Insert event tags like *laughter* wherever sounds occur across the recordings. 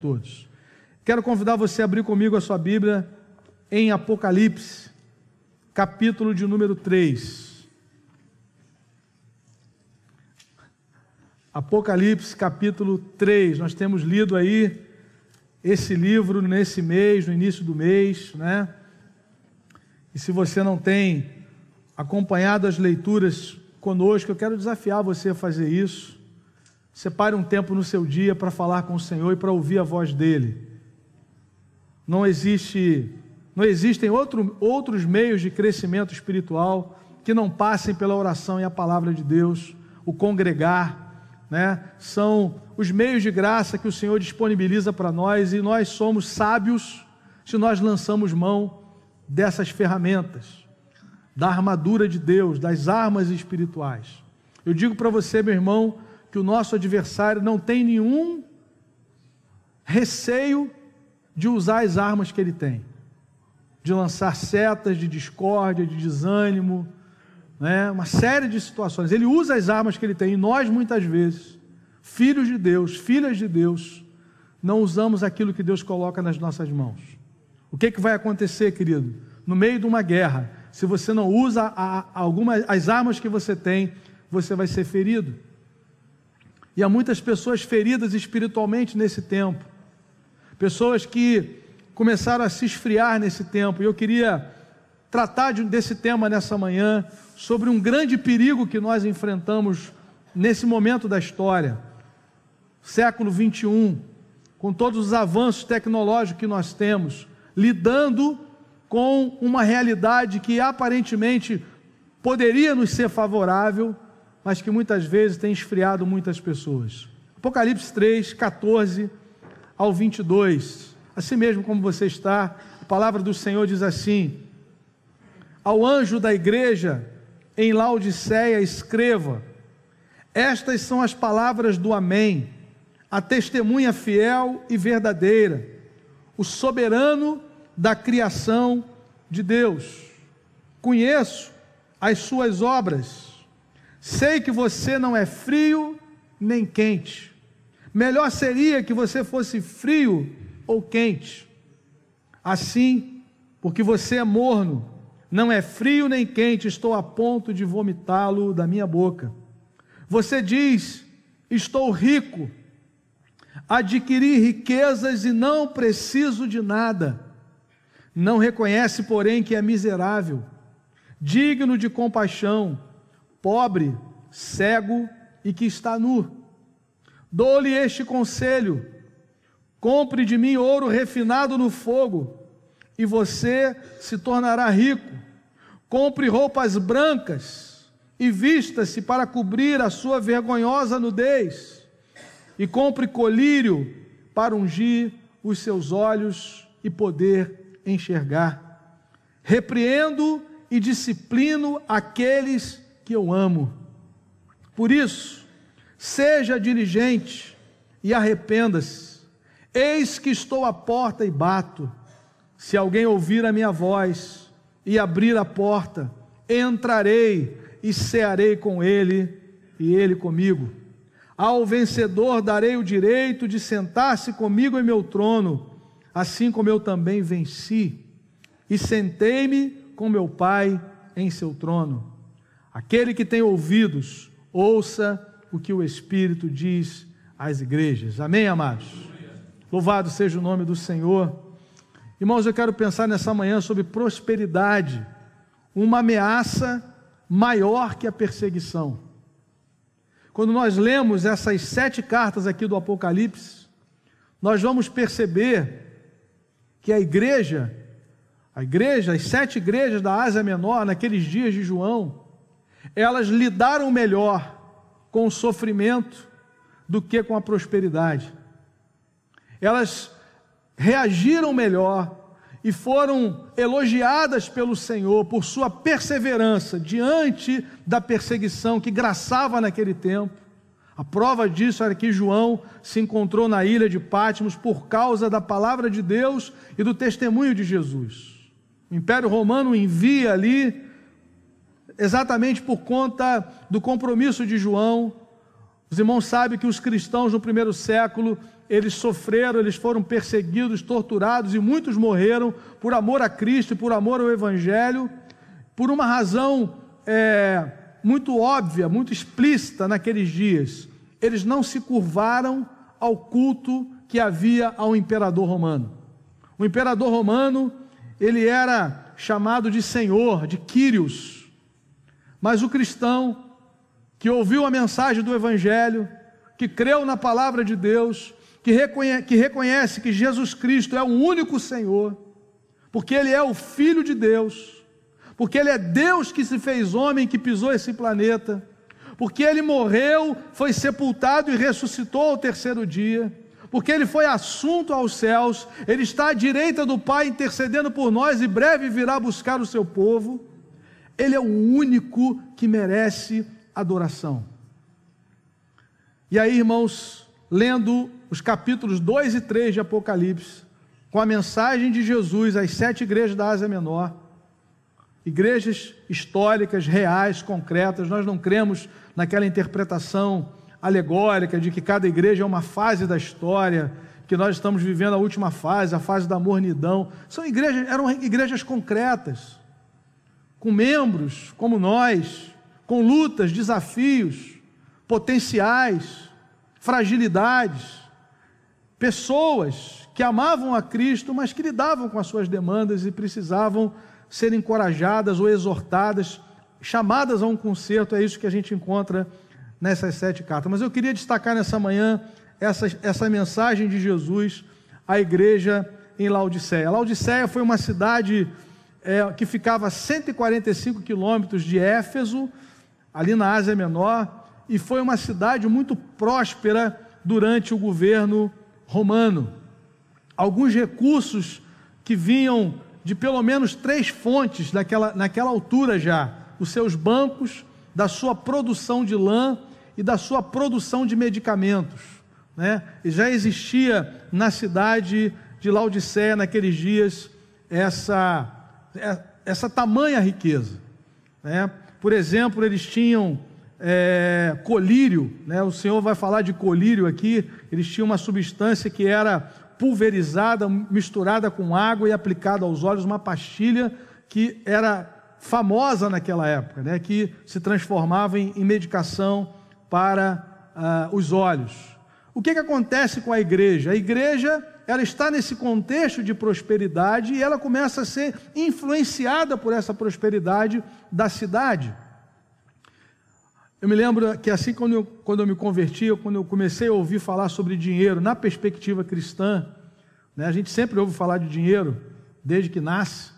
todos. Quero convidar você a abrir comigo a sua Bíblia em Apocalipse, capítulo de número 3. Apocalipse, capítulo 3. Nós temos lido aí esse livro nesse mês, no início do mês, né? E se você não tem acompanhado as leituras conosco, eu quero desafiar você a fazer isso. Separe um tempo no seu dia para falar com o Senhor e para ouvir a voz dele. Não existe, não existem outro, outros meios de crescimento espiritual que não passem pela oração e a palavra de Deus, o congregar, né? São os meios de graça que o Senhor disponibiliza para nós e nós somos sábios se nós lançamos mão dessas ferramentas, da armadura de Deus, das armas espirituais. Eu digo para você, meu irmão, que o nosso adversário não tem nenhum receio de usar as armas que ele tem, de lançar setas de discórdia, de desânimo, né? uma série de situações. Ele usa as armas que ele tem, e nós, muitas vezes, filhos de Deus, filhas de Deus, não usamos aquilo que Deus coloca nas nossas mãos. O que, que vai acontecer, querido? No meio de uma guerra, se você não usa a, algumas, as armas que você tem, você vai ser ferido. E há muitas pessoas feridas espiritualmente nesse tempo, pessoas que começaram a se esfriar nesse tempo. E eu queria tratar desse tema nessa manhã, sobre um grande perigo que nós enfrentamos nesse momento da história, século 21, com todos os avanços tecnológicos que nós temos, lidando com uma realidade que aparentemente poderia nos ser favorável, mas que muitas vezes tem esfriado muitas pessoas. Apocalipse 3, 14 ao 22. Assim mesmo como você está, a palavra do Senhor diz assim: Ao anjo da igreja em Laodiceia, escreva: Estas são as palavras do Amém, a testemunha fiel e verdadeira, o soberano da criação de Deus. Conheço as suas obras Sei que você não é frio nem quente. Melhor seria que você fosse frio ou quente. Assim, porque você é morno, não é frio nem quente, estou a ponto de vomitá-lo da minha boca. Você diz: Estou rico, adquiri riquezas e não preciso de nada. Não reconhece, porém, que é miserável, digno de compaixão pobre, cego e que está nu. Dou-lhe este conselho: compre de mim ouro refinado no fogo, e você se tornará rico. Compre roupas brancas e vista-se para cobrir a sua vergonhosa nudez. E compre colírio para ungir os seus olhos e poder enxergar. Repreendo e disciplino aqueles que eu amo. Por isso, seja diligente e arrependa-se. Eis que estou à porta e bato. Se alguém ouvir a minha voz e abrir a porta, entrarei e cearei com ele e ele comigo. Ao vencedor darei o direito de sentar-se comigo em meu trono, assim como eu também venci e sentei-me com meu Pai em seu trono. Aquele que tem ouvidos, ouça o que o Espírito diz às igrejas. Amém, amados? Louvado seja o nome do Senhor. Irmãos, eu quero pensar nessa manhã sobre prosperidade, uma ameaça maior que a perseguição. Quando nós lemos essas sete cartas aqui do Apocalipse, nós vamos perceber que a igreja, a igreja, as sete igrejas da Ásia Menor, naqueles dias de João, elas lidaram melhor com o sofrimento do que com a prosperidade. Elas reagiram melhor e foram elogiadas pelo Senhor por sua perseverança diante da perseguição que graçava naquele tempo. A prova disso era que João se encontrou na ilha de Patmos por causa da palavra de Deus e do testemunho de Jesus. O Império Romano envia ali exatamente por conta do compromisso de João. Os irmãos sabem que os cristãos no primeiro século eles sofreram, eles foram perseguidos, torturados e muitos morreram por amor a Cristo por amor ao Evangelho, por uma razão é, muito óbvia, muito explícita naqueles dias. Eles não se curvaram ao culto que havia ao imperador romano. O imperador romano, ele era chamado de Senhor, de Quírios. Mas o cristão que ouviu a mensagem do Evangelho, que creu na palavra de Deus, que reconhece, que reconhece que Jesus Cristo é o único Senhor, porque Ele é o Filho de Deus, porque Ele é Deus que se fez homem, que pisou esse planeta, porque Ele morreu, foi sepultado e ressuscitou ao terceiro dia, porque Ele foi assunto aos céus, Ele está à direita do Pai intercedendo por nós e breve virá buscar o seu povo. Ele é o único que merece adoração. E aí, irmãos, lendo os capítulos 2 e 3 de Apocalipse, com a mensagem de Jesus às sete igrejas da Ásia Menor, igrejas históricas, reais, concretas, nós não cremos naquela interpretação alegórica de que cada igreja é uma fase da história, que nós estamos vivendo a última fase, a fase da mornidão. São igrejas, eram igrejas concretas, com membros como nós, com lutas, desafios, potenciais, fragilidades, pessoas que amavam a Cristo, mas que lidavam com as suas demandas e precisavam ser encorajadas ou exortadas, chamadas a um conserto, é isso que a gente encontra nessas sete cartas. Mas eu queria destacar nessa manhã essa, essa mensagem de Jesus à igreja em Laodiceia. Laodiceia foi uma cidade é, que ficava a 145 quilômetros de Éfeso, ali na Ásia Menor, e foi uma cidade muito próspera durante o governo romano. Alguns recursos que vinham de pelo menos três fontes naquela, naquela altura já: os seus bancos, da sua produção de lã e da sua produção de medicamentos. Né? E já existia na cidade de Laodiceia, naqueles dias, essa, essa tamanha riqueza. Né? Por exemplo, eles tinham é, colírio, né? o Senhor vai falar de colírio aqui, eles tinham uma substância que era pulverizada, misturada com água e aplicada aos olhos, uma pastilha que era famosa naquela época, né? que se transformava em, em medicação para uh, os olhos. O que, que acontece com a igreja? A igreja ela está nesse contexto de prosperidade e ela começa a ser influenciada por essa prosperidade da cidade. Eu me lembro que assim quando eu, quando eu me converti, quando eu comecei a ouvir falar sobre dinheiro na perspectiva cristã, né, a gente sempre ouve falar de dinheiro desde que nasce,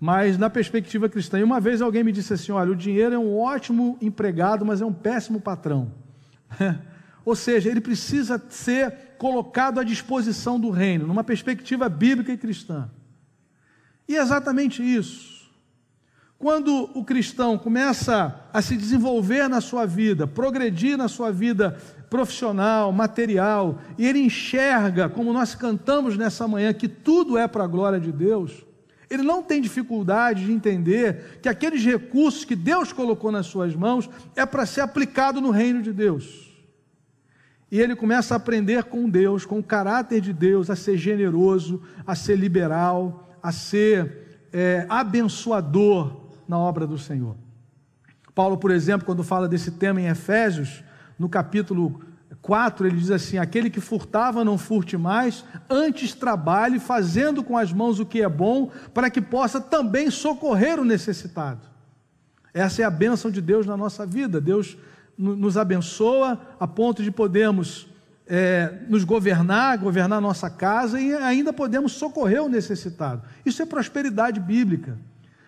mas na perspectiva cristã. E uma vez alguém me disse assim: olha, o dinheiro é um ótimo empregado, mas é um péssimo patrão. *laughs* Ou seja, ele precisa ser colocado à disposição do reino, numa perspectiva bíblica e cristã. E é exatamente isso. Quando o cristão começa a se desenvolver na sua vida, progredir na sua vida profissional, material, e ele enxerga, como nós cantamos nessa manhã, que tudo é para a glória de Deus, ele não tem dificuldade de entender que aqueles recursos que Deus colocou nas suas mãos é para ser aplicado no reino de Deus. E ele começa a aprender com Deus, com o caráter de Deus, a ser generoso, a ser liberal, a ser é, abençoador na obra do Senhor. Paulo, por exemplo, quando fala desse tema em Efésios, no capítulo 4, ele diz assim: Aquele que furtava, não furte mais, antes trabalhe, fazendo com as mãos o que é bom, para que possa também socorrer o necessitado. Essa é a bênção de Deus na nossa vida. Deus nos abençoa a ponto de podermos é, nos governar, governar nossa casa e ainda podemos socorrer o necessitado. Isso é prosperidade bíblica.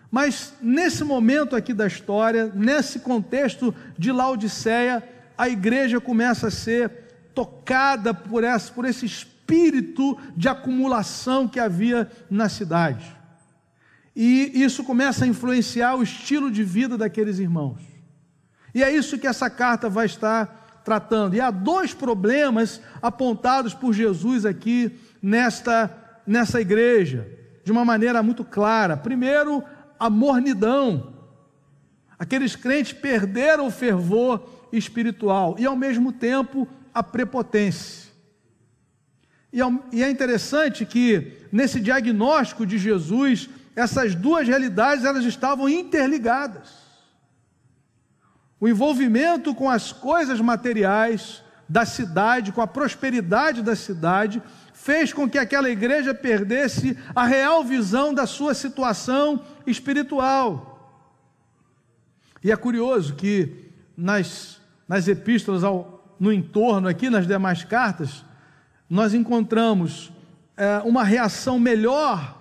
Mas nesse momento aqui da história, nesse contexto de Laodiceia, a igreja começa a ser tocada por, essa, por esse espírito de acumulação que havia na cidade. E isso começa a influenciar o estilo de vida daqueles irmãos. E é isso que essa carta vai estar tratando. E há dois problemas apontados por Jesus aqui nesta, nessa igreja, de uma maneira muito clara. Primeiro, a mornidão. Aqueles crentes perderam o fervor espiritual e, ao mesmo tempo, a prepotência. E é interessante que nesse diagnóstico de Jesus, essas duas realidades elas estavam interligadas. O envolvimento com as coisas materiais da cidade, com a prosperidade da cidade, fez com que aquela igreja perdesse a real visão da sua situação espiritual. E é curioso que nas, nas epístolas ao, no entorno, aqui nas demais cartas, nós encontramos é, uma reação melhor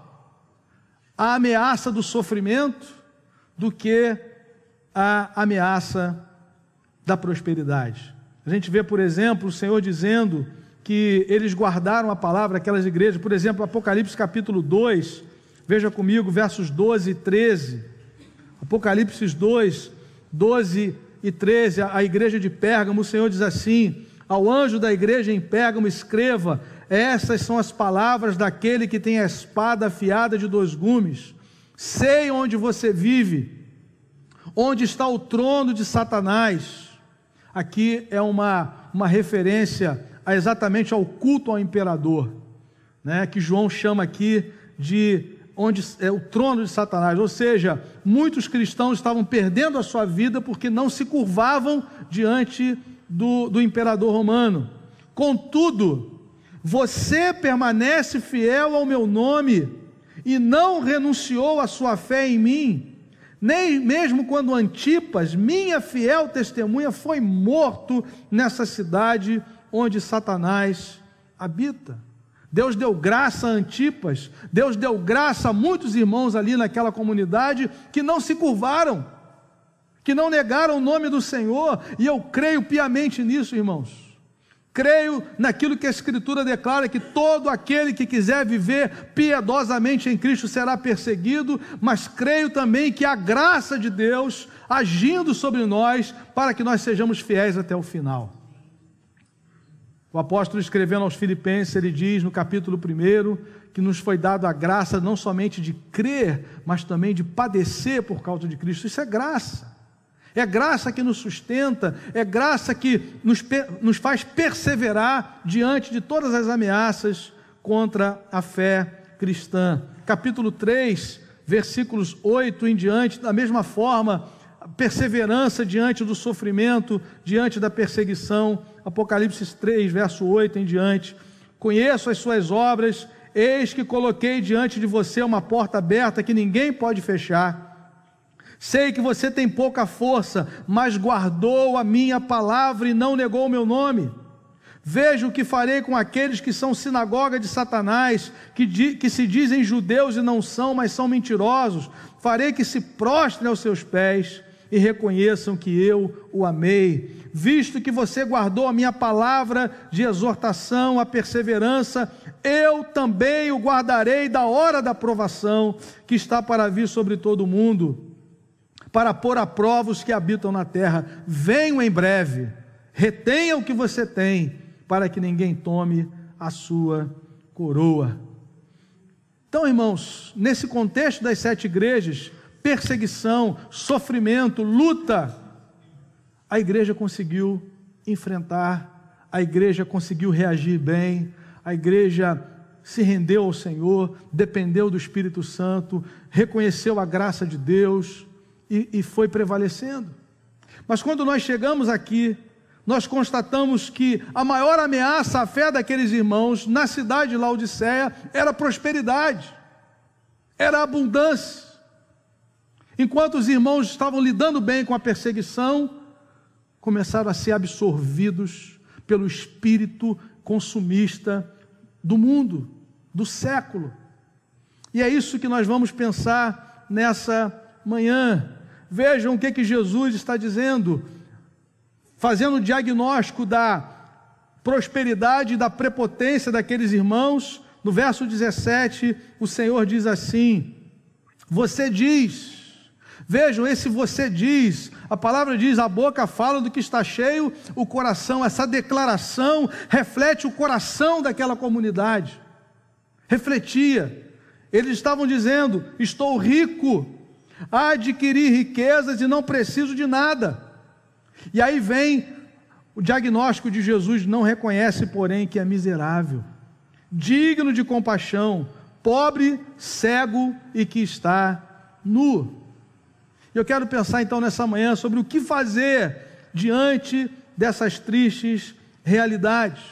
à ameaça do sofrimento do que à ameaça da prosperidade. A gente vê, por exemplo, o Senhor dizendo que eles guardaram a palavra, aquelas igrejas, por exemplo, Apocalipse capítulo 2, veja comigo, versos 12 e 13. Apocalipse 2, 12 e 13, a igreja de Pérgamo, o Senhor diz assim: Ao anjo da igreja em Pérgamo, escreva: Essas são as palavras daquele que tem a espada afiada de dois gumes. Sei onde você vive, onde está o trono de Satanás. Aqui é uma, uma referência a exatamente ao culto ao imperador, né, que João chama aqui de onde é o trono de Satanás, ou seja, muitos cristãos estavam perdendo a sua vida porque não se curvavam diante do, do imperador romano. Contudo, você permanece fiel ao meu nome e não renunciou à sua fé em mim, nem mesmo quando Antipas, minha fiel testemunha, foi morto nessa cidade onde Satanás habita. Deus deu graça a Antipas, Deus deu graça a muitos irmãos ali naquela comunidade que não se curvaram, que não negaram o nome do Senhor, e eu creio piamente nisso, irmãos. Creio naquilo que a Escritura declara: que todo aquele que quiser viver piedosamente em Cristo será perseguido, mas creio também que a graça de Deus agindo sobre nós para que nós sejamos fiéis até o final. O apóstolo escrevendo aos Filipenses, ele diz no capítulo 1 que nos foi dado a graça não somente de crer, mas também de padecer por causa de Cristo. Isso é graça. É graça que nos sustenta, é graça que nos, nos faz perseverar diante de todas as ameaças contra a fé cristã. Capítulo 3, versículos 8 em diante, da mesma forma, perseverança diante do sofrimento, diante da perseguição. Apocalipse 3, verso 8 em diante. Conheço as suas obras, eis que coloquei diante de você uma porta aberta que ninguém pode fechar. Sei que você tem pouca força, mas guardou a minha palavra e não negou o meu nome. Veja o que farei com aqueles que são sinagoga de Satanás, que, que se dizem judeus e não são, mas são mentirosos. Farei que se prostrem aos seus pés e reconheçam que eu o amei, visto que você guardou a minha palavra de exortação, a perseverança, eu também o guardarei da hora da provação que está para vir sobre todo o mundo, para pôr a prova os que habitam na terra. Venho em breve, retenha o que você tem, para que ninguém tome a sua coroa. Então, irmãos, nesse contexto das sete igrejas, perseguição, sofrimento, luta, a igreja conseguiu enfrentar, a igreja conseguiu reagir bem, a igreja se rendeu ao Senhor, dependeu do Espírito Santo, reconheceu a graça de Deus e, e foi prevalecendo. Mas quando nós chegamos aqui, nós constatamos que a maior ameaça à fé daqueles irmãos na cidade de Laodiceia era prosperidade, era abundância. Enquanto os irmãos estavam lidando bem com a perseguição, começaram a ser absorvidos pelo espírito consumista do mundo, do século. E é isso que nós vamos pensar nessa manhã. Vejam o que, que Jesus está dizendo, fazendo o diagnóstico da prosperidade e da prepotência daqueles irmãos. No verso 17, o Senhor diz assim: Você diz, Vejam, esse você diz, a palavra diz, a boca fala do que está cheio, o coração, essa declaração reflete o coração daquela comunidade. Refletia. Eles estavam dizendo: Estou rico, adquiri riquezas e não preciso de nada. E aí vem o diagnóstico de Jesus: não reconhece, porém, que é miserável. digno de compaixão, pobre, cego e que está nu. Eu quero pensar então nessa manhã sobre o que fazer diante dessas tristes realidades.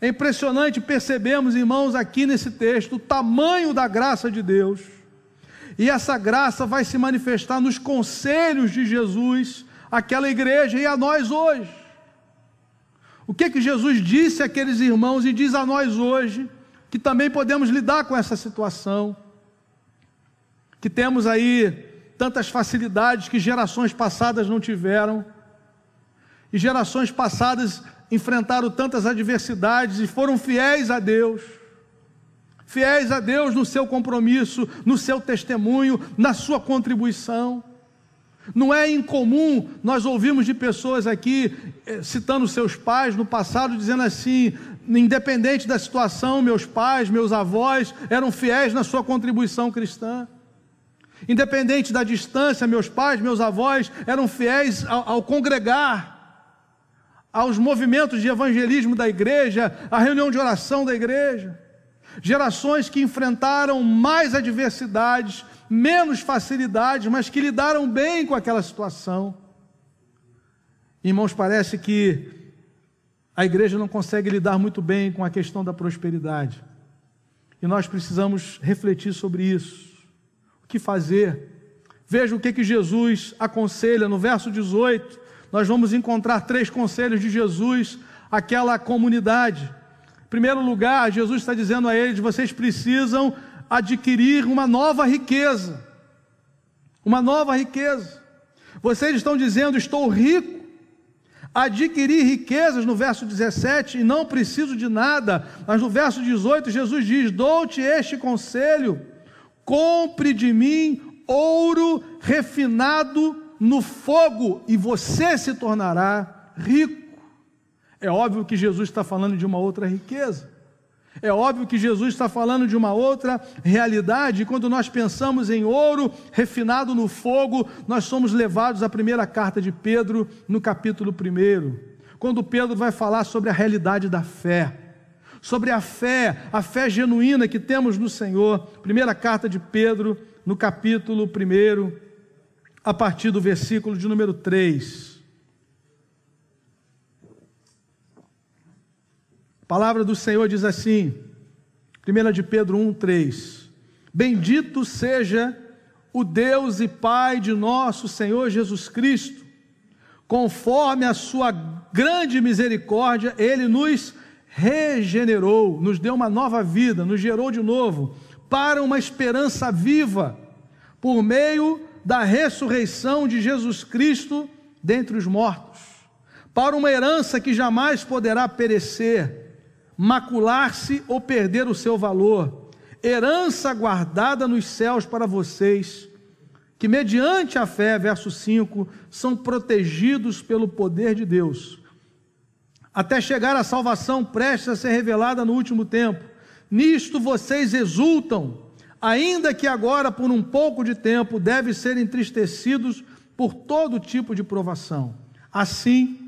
É impressionante percebemos, irmãos, aqui nesse texto, o tamanho da graça de Deus. E essa graça vai se manifestar nos conselhos de Jesus àquela igreja e a nós hoje. O que que Jesus disse àqueles irmãos e diz a nós hoje, que também podemos lidar com essa situação, que temos aí tantas facilidades que gerações passadas não tiveram, e gerações passadas enfrentaram tantas adversidades e foram fiéis a Deus, fiéis a Deus no seu compromisso, no seu testemunho, na sua contribuição. Não é incomum nós ouvimos de pessoas aqui, eh, citando seus pais no passado, dizendo assim: independente da situação, meus pais, meus avós eram fiéis na sua contribuição cristã. Independente da distância, meus pais, meus avós eram fiéis ao, ao congregar, aos movimentos de evangelismo da igreja, à reunião de oração da igreja. Gerações que enfrentaram mais adversidades, menos facilidades, mas que lidaram bem com aquela situação. Irmãos, parece que a igreja não consegue lidar muito bem com a questão da prosperidade. E nós precisamos refletir sobre isso. O que fazer? Veja o que, que Jesus aconselha no verso 18. Nós vamos encontrar três conselhos de Jesus àquela comunidade. Primeiro lugar, Jesus está dizendo a eles: vocês precisam adquirir uma nova riqueza. Uma nova riqueza. Vocês estão dizendo, estou rico, adquirir riquezas no verso 17 e não preciso de nada, mas no verso 18 Jesus diz: Dou-te este conselho, compre de mim ouro refinado no fogo e você se tornará rico. É óbvio que Jesus está falando de uma outra riqueza. É óbvio que Jesus está falando de uma outra realidade, quando nós pensamos em ouro refinado no fogo, nós somos levados à primeira carta de Pedro, no capítulo 1. Quando Pedro vai falar sobre a realidade da fé, sobre a fé, a fé genuína que temos no Senhor. Primeira carta de Pedro, no capítulo 1, a partir do versículo de número 3. A palavra do Senhor diz assim, 1 de Pedro 1, 3: Bendito seja o Deus e Pai de nosso Senhor Jesus Cristo, conforme a sua grande misericórdia, Ele nos regenerou, nos deu uma nova vida, nos gerou de novo, para uma esperança viva, por meio da ressurreição de Jesus Cristo dentre os mortos, para uma herança que jamais poderá perecer macular-se ou perder o seu valor, herança guardada nos céus para vocês, que mediante a fé, verso 5, são protegidos pelo poder de Deus, até chegar à salvação prestes a ser revelada no último tempo. Nisto vocês exultam, ainda que agora, por um pouco de tempo, devem ser entristecidos por todo tipo de provação. Assim,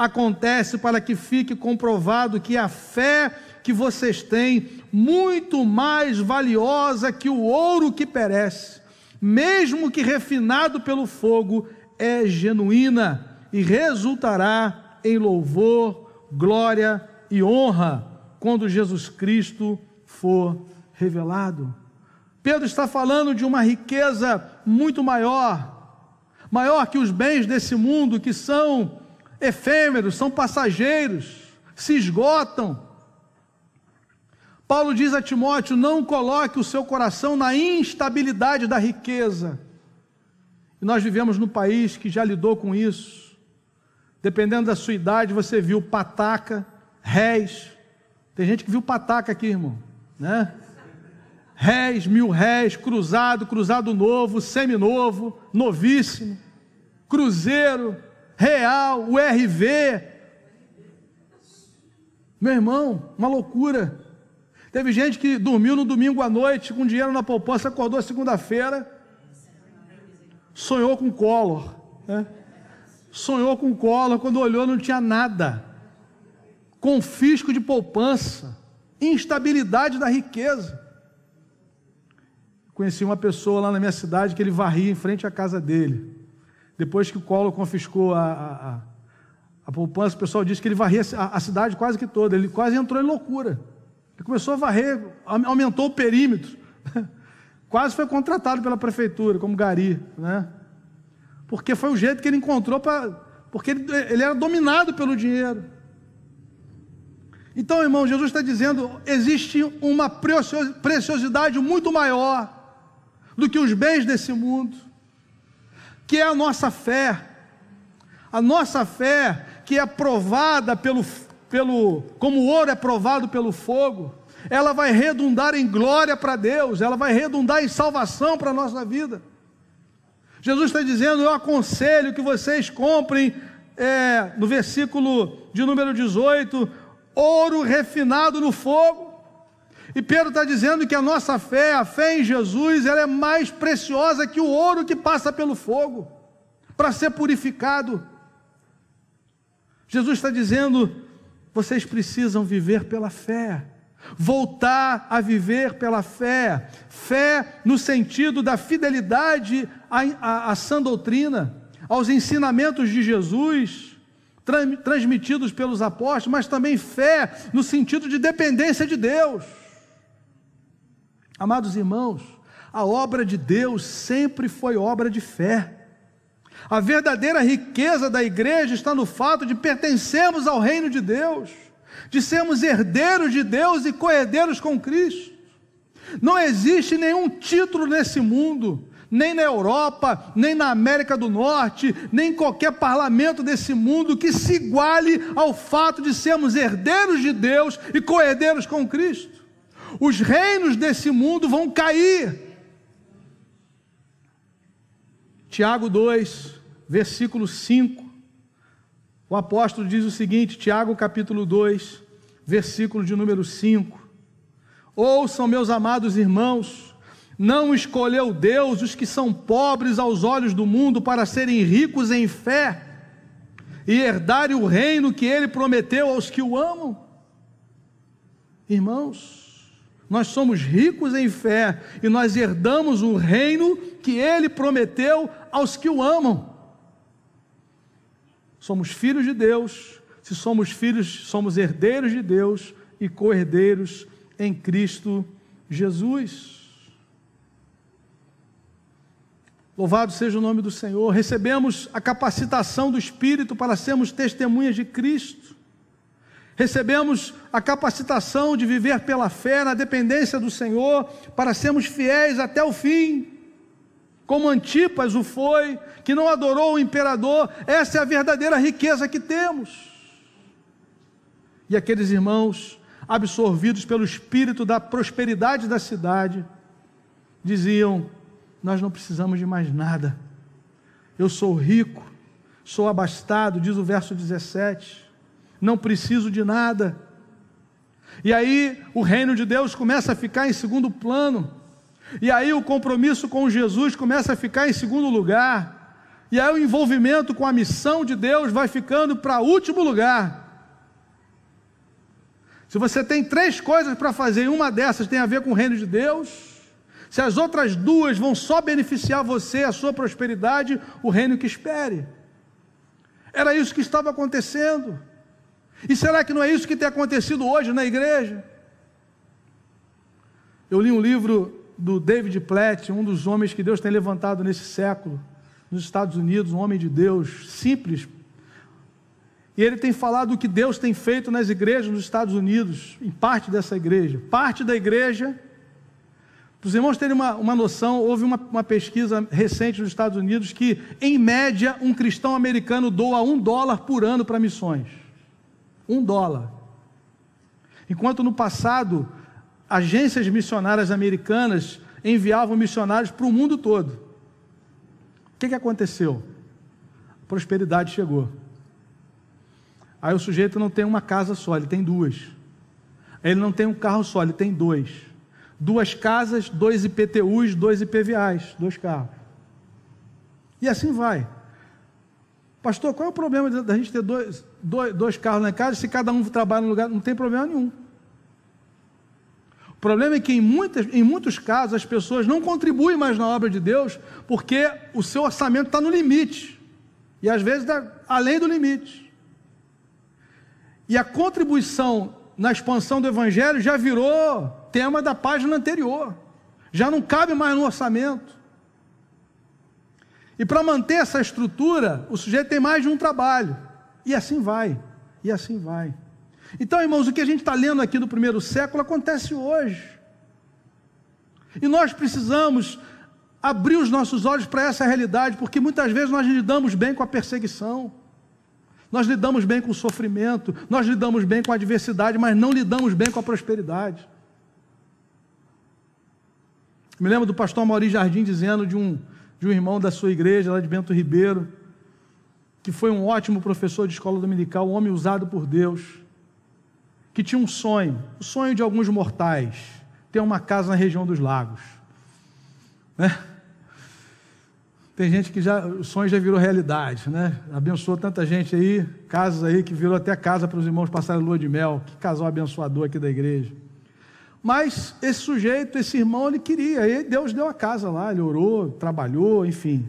acontece para que fique comprovado que a fé que vocês têm, muito mais valiosa que o ouro que perece, mesmo que refinado pelo fogo, é genuína e resultará em louvor, glória e honra quando Jesus Cristo for revelado. Pedro está falando de uma riqueza muito maior, maior que os bens desse mundo que são efêmeros, são passageiros, se esgotam. Paulo diz a Timóteo: não coloque o seu coração na instabilidade da riqueza. E nós vivemos num país que já lidou com isso. Dependendo da sua idade, você viu pataca, réis. Tem gente que viu pataca aqui, irmão, né? Réis, mil réis, cruzado, cruzado novo, seminovo, novíssimo, cruzeiro, real, o RV. Meu irmão, uma loucura. Teve gente que dormiu no domingo à noite com dinheiro na poupança, acordou segunda-feira, sonhou com Collor. Né? Sonhou com Collor, quando olhou não tinha nada. Confisco de poupança. instabilidade da riqueza. Conheci uma pessoa lá na minha cidade que ele varria em frente à casa dele. Depois que o Collor confiscou a, a, a, a poupança, o pessoal disse que ele varria a, a cidade quase que toda. Ele quase entrou em loucura. Ele começou a varrer, aumentou o perímetro. *laughs* Quase foi contratado pela prefeitura como gari, né? Porque foi o jeito que ele encontrou para. Porque ele, ele era dominado pelo dinheiro. Então, irmão, Jesus está dizendo: existe uma preciosidade muito maior do que os bens desse mundo, que é a nossa fé. A nossa fé, que é provada pelo, pelo como o ouro é provado pelo fogo, ela vai redundar em glória para Deus, ela vai redundar em salvação para a nossa vida. Jesus está dizendo: Eu aconselho que vocês comprem, é, no versículo de número 18, ouro refinado no fogo. E Pedro está dizendo que a nossa fé, a fé em Jesus, ela é mais preciosa que o ouro que passa pelo fogo, para ser purificado. Jesus está dizendo: vocês precisam viver pela fé, voltar a viver pela fé, fé no sentido da fidelidade à, à, à sã doutrina, aos ensinamentos de Jesus, transmitidos pelos apóstolos, mas também fé no sentido de dependência de Deus. Amados irmãos, a obra de Deus sempre foi obra de fé. A verdadeira riqueza da igreja está no fato de pertencermos ao reino de Deus, de sermos herdeiros de Deus e co-herdeiros com Cristo. Não existe nenhum título nesse mundo, nem na Europa, nem na América do Norte, nem em qualquer parlamento desse mundo que se iguale ao fato de sermos herdeiros de Deus e co-herdeiros com Cristo os reinos desse mundo vão cair. Tiago 2, versículo 5. O apóstolo diz o seguinte, Tiago capítulo 2, versículo de número 5. Ouçam, meus amados irmãos, não escolheu Deus os que são pobres aos olhos do mundo para serem ricos em fé e herdarem o reino que ele prometeu aos que o amam? Irmãos, nós somos ricos em fé e nós herdamos o reino que ele prometeu aos que o amam. Somos filhos de Deus, se somos filhos, somos herdeiros de Deus e co-herdeiros em Cristo Jesus. Louvado seja o nome do Senhor. Recebemos a capacitação do Espírito para sermos testemunhas de Cristo. Recebemos a capacitação de viver pela fé na dependência do Senhor, para sermos fiéis até o fim. Como Antipas o foi, que não adorou o imperador, essa é a verdadeira riqueza que temos. E aqueles irmãos, absorvidos pelo espírito da prosperidade da cidade, diziam: Nós não precisamos de mais nada. Eu sou rico, sou abastado, diz o verso 17 não preciso de nada. E aí o reino de Deus começa a ficar em segundo plano. E aí o compromisso com Jesus começa a ficar em segundo lugar. E aí o envolvimento com a missão de Deus vai ficando para último lugar. Se você tem três coisas para fazer e uma dessas tem a ver com o reino de Deus, se as outras duas vão só beneficiar você, a sua prosperidade, o reino que espere. Era isso que estava acontecendo. E será que não é isso que tem acontecido hoje na igreja? Eu li um livro do David Platt, um dos homens que Deus tem levantado nesse século, nos Estados Unidos, um homem de Deus, simples. E ele tem falado o que Deus tem feito nas igrejas nos Estados Unidos, em parte dessa igreja. Parte da igreja, para os irmãos terem uma, uma noção, houve uma, uma pesquisa recente nos Estados Unidos que, em média, um cristão americano doa um dólar por ano para missões um dólar. Enquanto no passado, agências missionárias americanas enviavam missionários para o mundo todo. O que, que aconteceu? A prosperidade chegou. Aí o sujeito não tem uma casa só, ele tem duas. Ele não tem um carro só, ele tem dois. Duas casas, dois IPTUs, dois IPVAs, dois carros. E assim vai. Pastor, qual é o problema da gente ter dois, dois, dois carros na casa se cada um trabalha no lugar? Não tem problema nenhum. O problema é que em, muitas, em muitos casos as pessoas não contribuem mais na obra de Deus porque o seu orçamento está no limite. E às vezes está além do limite. E a contribuição na expansão do Evangelho já virou tema da página anterior. Já não cabe mais no orçamento. E para manter essa estrutura, o sujeito tem mais de um trabalho. E assim vai. E assim vai. Então, irmãos, o que a gente está lendo aqui do primeiro século acontece hoje. E nós precisamos abrir os nossos olhos para essa realidade, porque muitas vezes nós lidamos bem com a perseguição, nós lidamos bem com o sofrimento, nós lidamos bem com a adversidade, mas não lidamos bem com a prosperidade. Me lembro do pastor Mauri Jardim dizendo de um, de um irmão da sua igreja, lá de Bento Ribeiro, que foi um ótimo professor de escola dominical, um homem usado por Deus, que tinha um sonho, o sonho de alguns mortais, ter uma casa na região dos lagos. Né? Tem gente que já, o sonho já virou realidade, né? Abençoou tanta gente aí, casas aí que virou até casa para os irmãos passarem lua de mel. Que casal abençoador aqui da igreja. Mas esse sujeito, esse irmão, ele queria, e Deus deu a casa lá, ele orou, trabalhou, enfim.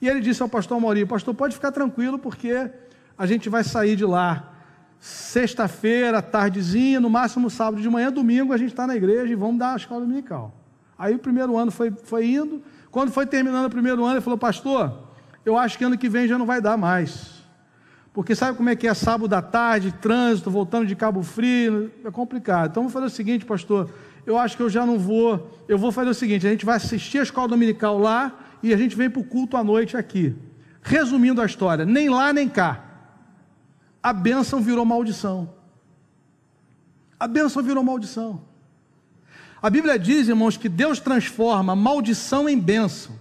E ele disse ao pastor Maurício: Pastor, pode ficar tranquilo, porque a gente vai sair de lá sexta-feira, tardezinha, no máximo sábado de manhã, domingo, a gente está na igreja e vamos dar a escola dominical. Aí o primeiro ano foi, foi indo, quando foi terminando o primeiro ano, ele falou: Pastor, eu acho que ano que vem já não vai dar mais. Porque sabe como é que é sábado à tarde, trânsito, voltando de Cabo Frio, é complicado. Então vamos fazer o seguinte, pastor, eu acho que eu já não vou, eu vou fazer o seguinte, a gente vai assistir a escola dominical lá e a gente vem para o culto à noite aqui. Resumindo a história, nem lá nem cá. A bênção virou maldição. A bênção virou maldição. A Bíblia diz, irmãos, que Deus transforma maldição em bênção.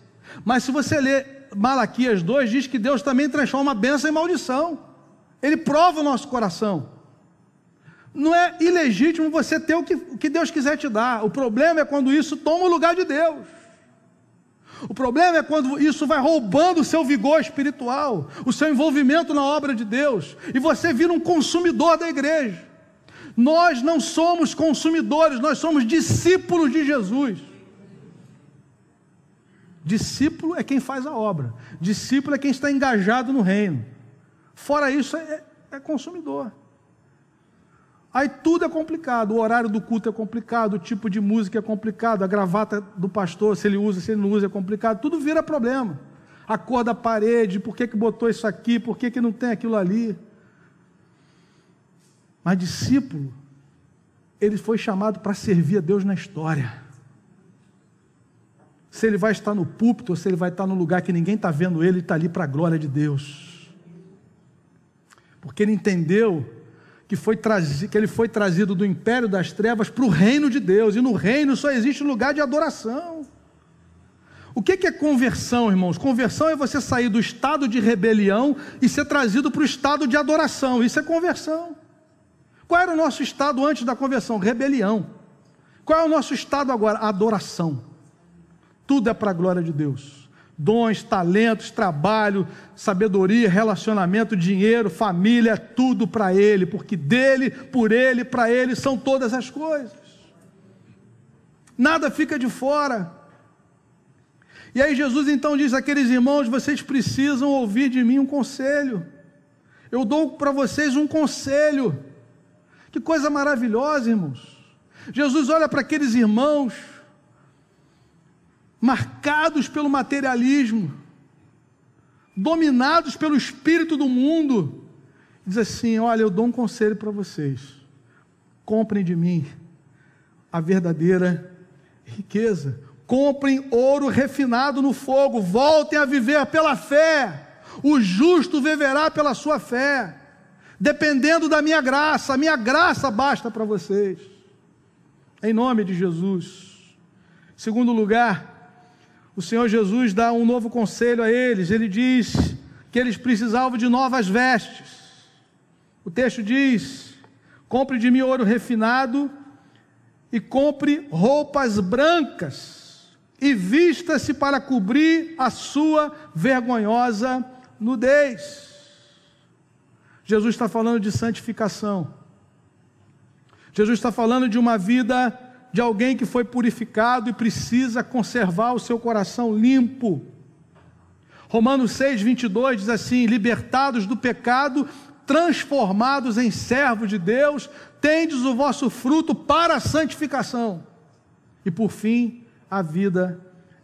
Mas se você ler Malaquias 2, diz que Deus também transforma bênção em maldição. Ele prova o nosso coração. Não é ilegítimo você ter o que, o que Deus quiser te dar. O problema é quando isso toma o lugar de Deus. O problema é quando isso vai roubando o seu vigor espiritual, o seu envolvimento na obra de Deus, e você vira um consumidor da igreja. Nós não somos consumidores, nós somos discípulos de Jesus. Discípulo é quem faz a obra, discípulo é quem está engajado no reino. Fora isso, é, é consumidor. Aí tudo é complicado, o horário do culto é complicado, o tipo de música é complicado, a gravata do pastor, se ele usa, se ele não usa, é complicado, tudo vira problema. A cor da parede, por que, que botou isso aqui, por que, que não tem aquilo ali. Mas discípulo, ele foi chamado para servir a Deus na história. Se ele vai estar no púlpito, ou se ele vai estar no lugar que ninguém está vendo ele, ele está ali para a glória de Deus porque ele entendeu que, foi trazido, que ele foi trazido do império das trevas para o reino de Deus, e no reino só existe lugar de adoração. O que é conversão, irmãos? Conversão é você sair do estado de rebelião e ser trazido para o estado de adoração. Isso é conversão. Qual era o nosso estado antes da conversão? Rebelião. Qual é o nosso estado agora? Adoração. Tudo é para a glória de Deus dons, talentos, trabalho, sabedoria, relacionamento, dinheiro, família, é tudo para Ele, porque dele, por Ele, para Ele são todas as coisas. Nada fica de fora. E aí Jesus então diz àqueles irmãos: vocês precisam ouvir de mim um conselho. Eu dou para vocês um conselho. Que coisa maravilhosa, irmãos. Jesus olha para aqueles irmãos marcados pelo materialismo, dominados pelo espírito do mundo, diz assim: Olha, eu dou um conselho para vocês, comprem de mim a verdadeira riqueza, comprem ouro refinado no fogo, voltem a viver pela fé, o justo viverá pela sua fé, dependendo da minha graça, a minha graça basta para vocês, em nome de Jesus. Segundo lugar, o Senhor Jesus dá um novo conselho a eles. Ele diz que eles precisavam de novas vestes. O texto diz: compre de mim ouro refinado e compre roupas brancas e vista-se para cobrir a sua vergonhosa nudez. Jesus está falando de santificação. Jesus está falando de uma vida de alguém que foi purificado e precisa conservar o seu coração limpo. Romanos 6, 22 diz assim: libertados do pecado, transformados em servos de Deus, tendes o vosso fruto para a santificação e, por fim, a vida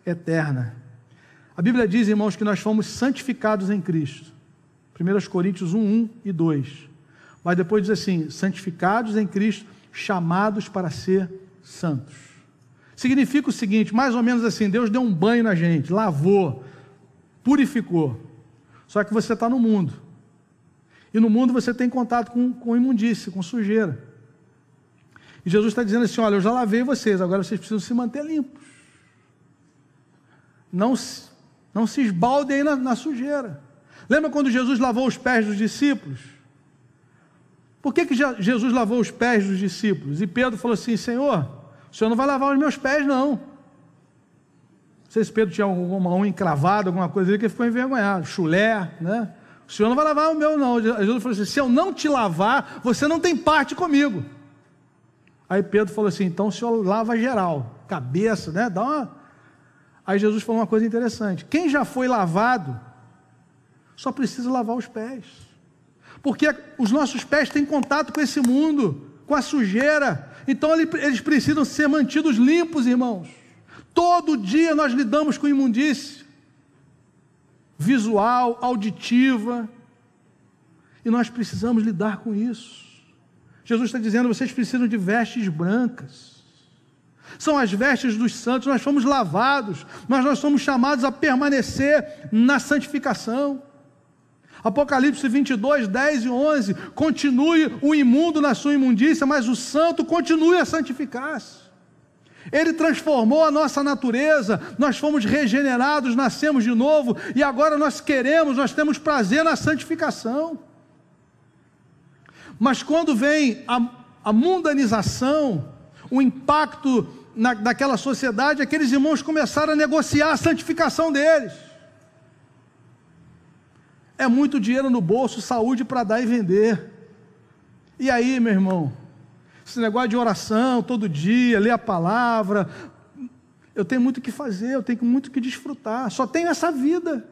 eterna. A Bíblia diz, irmãos, que nós fomos santificados em Cristo. 1 Coríntios 1, 1 e 2. Mas depois diz assim: santificados em Cristo, chamados para ser santos. Significa o seguinte, mais ou menos assim: Deus deu um banho na gente, lavou, purificou. Só que você está no mundo. E no mundo você tem contato com, com imundície, com sujeira. E Jesus está dizendo assim: olha, eu já lavei vocês, agora vocês precisam se manter limpos. Não, não se esbaldem aí na, na sujeira. Lembra quando Jesus lavou os pés dos discípulos? Por que, que Jesus lavou os pés dos discípulos? E Pedro falou assim: Senhor, o senhor não vai lavar os meus pés, não. Não sei se Pedro tinha alguma unha encravada, alguma coisa ali que ele ficou envergonhado, chulé, né? O senhor não vai lavar o meu, não. Jesus falou assim: se eu não te lavar, você não tem parte comigo. Aí Pedro falou assim: então o senhor lava geral, cabeça, né? Dá uma. Aí Jesus falou uma coisa interessante: quem já foi lavado, só precisa lavar os pés. Porque os nossos pés têm contato com esse mundo, com a sujeira. Então eles precisam ser mantidos limpos, irmãos. Todo dia nós lidamos com imundície visual, auditiva, e nós precisamos lidar com isso. Jesus está dizendo: vocês precisam de vestes brancas. São as vestes dos santos, nós fomos lavados, mas nós somos chamados a permanecer na santificação. Apocalipse 22, 10 e 11. Continue o imundo na sua imundícia, mas o santo continue a santificar-se. Ele transformou a nossa natureza, nós fomos regenerados, nascemos de novo e agora nós queremos, nós temos prazer na santificação. Mas quando vem a, a mundanização, o impacto na, daquela sociedade, aqueles irmãos começaram a negociar a santificação deles. É muito dinheiro no bolso, saúde para dar e vender. E aí, meu irmão, esse negócio de oração todo dia, ler a palavra. Eu tenho muito o que fazer, eu tenho muito o que desfrutar. Só tenho essa vida.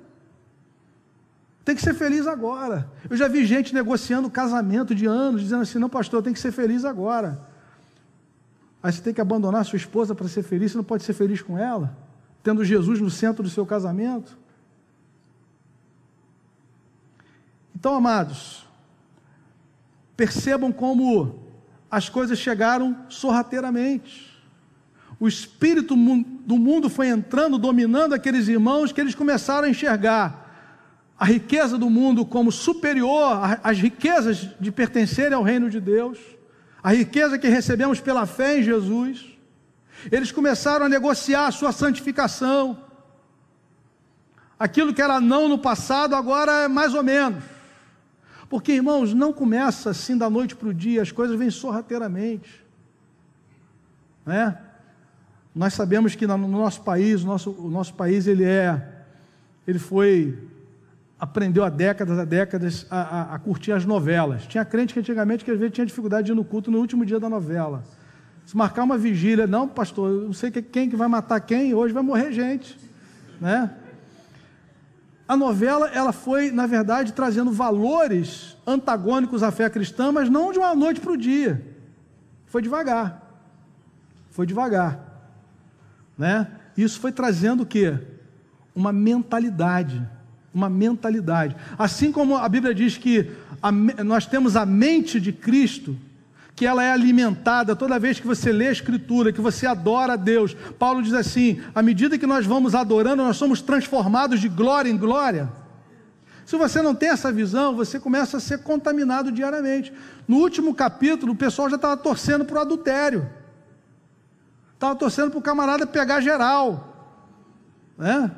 Tem que ser feliz agora. Eu já vi gente negociando casamento de anos, dizendo assim: não, pastor, tem que ser feliz agora. Aí você tem que abandonar sua esposa para ser feliz, você não pode ser feliz com ela, tendo Jesus no centro do seu casamento. Então, amados, percebam como as coisas chegaram sorrateiramente. O espírito do mundo foi entrando, dominando aqueles irmãos, que eles começaram a enxergar a riqueza do mundo como superior às riquezas de pertencer ao reino de Deus, a riqueza que recebemos pela fé em Jesus. Eles começaram a negociar a sua santificação. Aquilo que era não no passado, agora é mais ou menos. Porque, irmãos, não começa assim da noite para o dia, as coisas vêm sorrateiramente. Né? Nós sabemos que no nosso país, o nosso, o nosso país ele é, ele foi, aprendeu há décadas, há décadas a, a, a, curtir as novelas. Tinha crente que antigamente que às vezes tinha dificuldade de ir no culto no último dia da novela. Se marcar uma vigília, não, pastor, eu não sei quem que vai matar quem, hoje vai morrer gente, né? A novela ela foi, na verdade, trazendo valores antagônicos à fé cristã, mas não de uma noite para o dia. Foi devagar. Foi devagar. Né? Isso foi trazendo o quê? Uma mentalidade. Uma mentalidade. Assim como a Bíblia diz que a, nós temos a mente de Cristo, que ela é alimentada toda vez que você lê a Escritura, que você adora a Deus. Paulo diz assim: à medida que nós vamos adorando, nós somos transformados de glória em glória. Se você não tem essa visão, você começa a ser contaminado diariamente. No último capítulo, o pessoal já estava torcendo para o adultério, estava torcendo para o camarada pegar geral, né?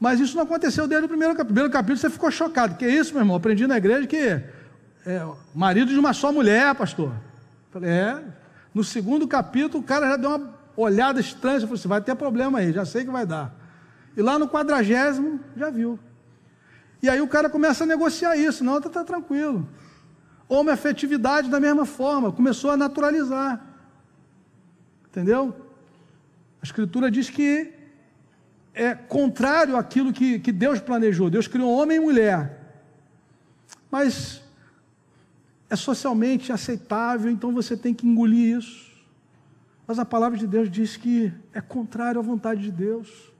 Mas isso não aconteceu desde o primeiro capítulo. primeiro capítulo você ficou chocado. Que é isso, meu irmão? Aprendi na igreja que é, marido de uma só mulher, pastor. Falei, é. No segundo capítulo, o cara já deu uma olhada estranha. Falei assim, vai ter problema aí, já sei que vai dar. E lá no quadragésimo, já viu. E aí o cara começa a negociar isso. Não, está tá tranquilo. Homem afetividade da mesma forma, começou a naturalizar. Entendeu? A Escritura diz que é contrário àquilo que, que Deus planejou. Deus criou homem e mulher. Mas é socialmente aceitável, então você tem que engolir isso. Mas a palavra de Deus diz que é contrário à vontade de Deus.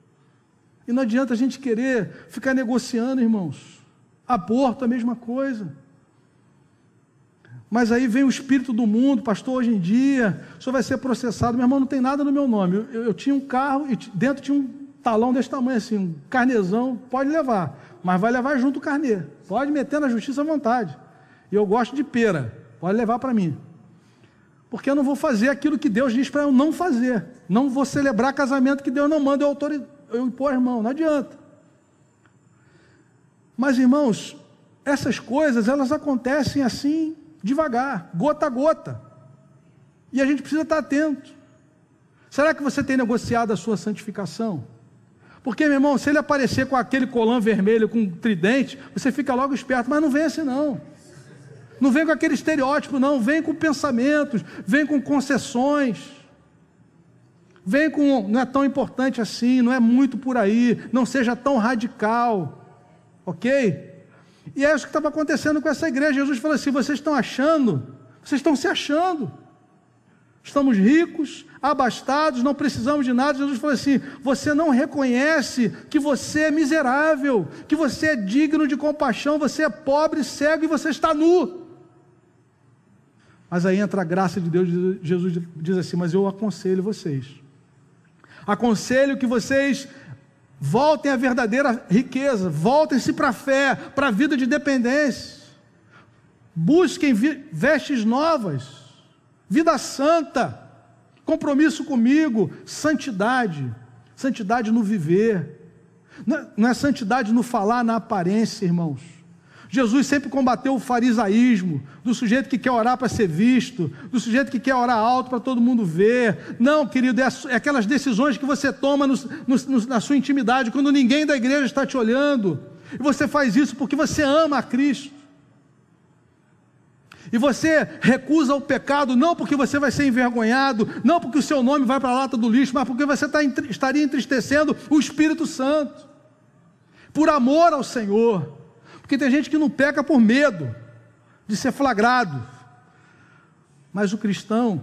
E não adianta a gente querer ficar negociando, irmãos. Aborto, a mesma coisa. Mas aí vem o espírito do mundo, pastor, hoje em dia, o senhor vai ser processado. Meu irmão, não tem nada no meu nome. Eu, eu, eu tinha um carro e dentro tinha um talão desse tamanho assim, um carnezão, pode levar. Mas vai levar junto o carnê. Pode meter na justiça à vontade. E eu gosto de pera. Pode levar para mim. Porque eu não vou fazer aquilo que Deus diz para eu não fazer. Não vou celebrar casamento que Deus não manda eu, autor... eu impor, irmão. Não adianta. Mas, irmãos, essas coisas, elas acontecem assim, devagar, gota a gota. E a gente precisa estar atento. Será que você tem negociado a sua santificação? Porque, meu irmão, se ele aparecer com aquele colã vermelho, com um tridente, você fica logo esperto, mas não vem assim não. Não vem com aquele estereótipo, não, vem com pensamentos, vem com concessões. Vem com, não é tão importante assim, não é muito por aí, não seja tão radical. Ok? E é isso que estava acontecendo com essa igreja. Jesus falou assim: vocês estão achando, vocês estão se achando. Estamos ricos, abastados, não precisamos de nada. Jesus falou assim: você não reconhece que você é miserável, que você é digno de compaixão, você é pobre, cego e você está nu. Mas aí entra a graça de Deus, Jesus diz assim: Mas eu aconselho vocês. Aconselho que vocês voltem à verdadeira riqueza, voltem-se para a fé, para a vida de dependência. Busquem vestes novas, vida santa, compromisso comigo, santidade, santidade no viver. Não é santidade no falar, na aparência, irmãos. Jesus sempre combateu o farisaísmo, do sujeito que quer orar para ser visto, do sujeito que quer orar alto para todo mundo ver. Não, querido, é, é aquelas decisões que você toma no, no, na sua intimidade, quando ninguém da igreja está te olhando. E você faz isso porque você ama a Cristo. E você recusa o pecado, não porque você vai ser envergonhado, não porque o seu nome vai para a lata do lixo, mas porque você está, estaria entristecendo o Espírito Santo, por amor ao Senhor. Porque tem gente que não peca por medo de ser flagrado. Mas o cristão,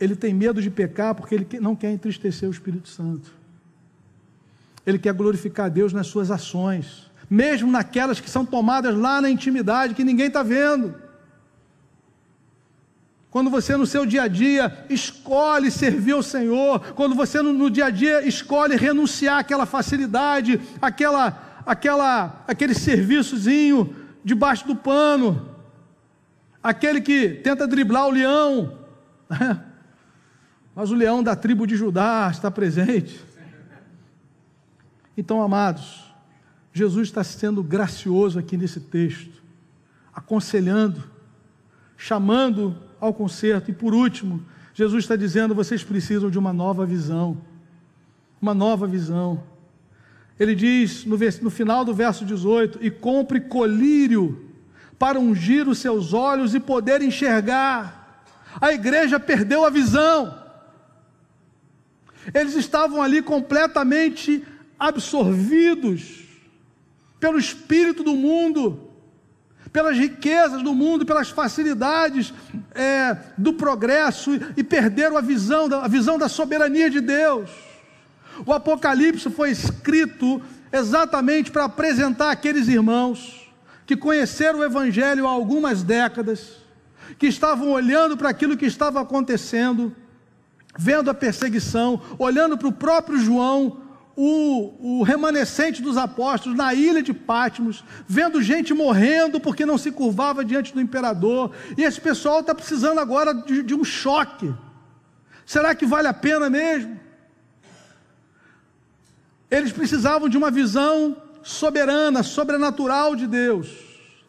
ele tem medo de pecar porque ele não quer entristecer o Espírito Santo. Ele quer glorificar Deus nas suas ações, mesmo naquelas que são tomadas lá na intimidade, que ninguém está vendo. Quando você no seu dia a dia escolhe servir ao Senhor, quando você no, no dia a dia escolhe renunciar àquela facilidade, àquela aquela, aquele serviçozinho debaixo do pano, aquele que tenta driblar o leão, *laughs* mas o leão da tribo de Judá está presente. Então, amados, Jesus está sendo gracioso aqui nesse texto, aconselhando, chamando ao conserto, e por último, Jesus está dizendo: vocês precisam de uma nova visão, uma nova visão. Ele diz no, no final do verso 18: E compre colírio para ungir os seus olhos e poder enxergar. A igreja perdeu a visão. Eles estavam ali completamente absorvidos pelo espírito do mundo, pelas riquezas do mundo, pelas facilidades é, do progresso e perderam a visão, a visão da soberania de Deus. O Apocalipse foi escrito exatamente para apresentar aqueles irmãos que conheceram o Evangelho há algumas décadas, que estavam olhando para aquilo que estava acontecendo, vendo a perseguição, olhando para o próprio João, o, o, remanescente dos apóstolos na ilha de Patmos, vendo gente morrendo porque não se curvava diante do imperador, e esse pessoal está precisando agora de, de um choque. Será que vale a pena mesmo? Eles precisavam de uma visão soberana, sobrenatural de Deus,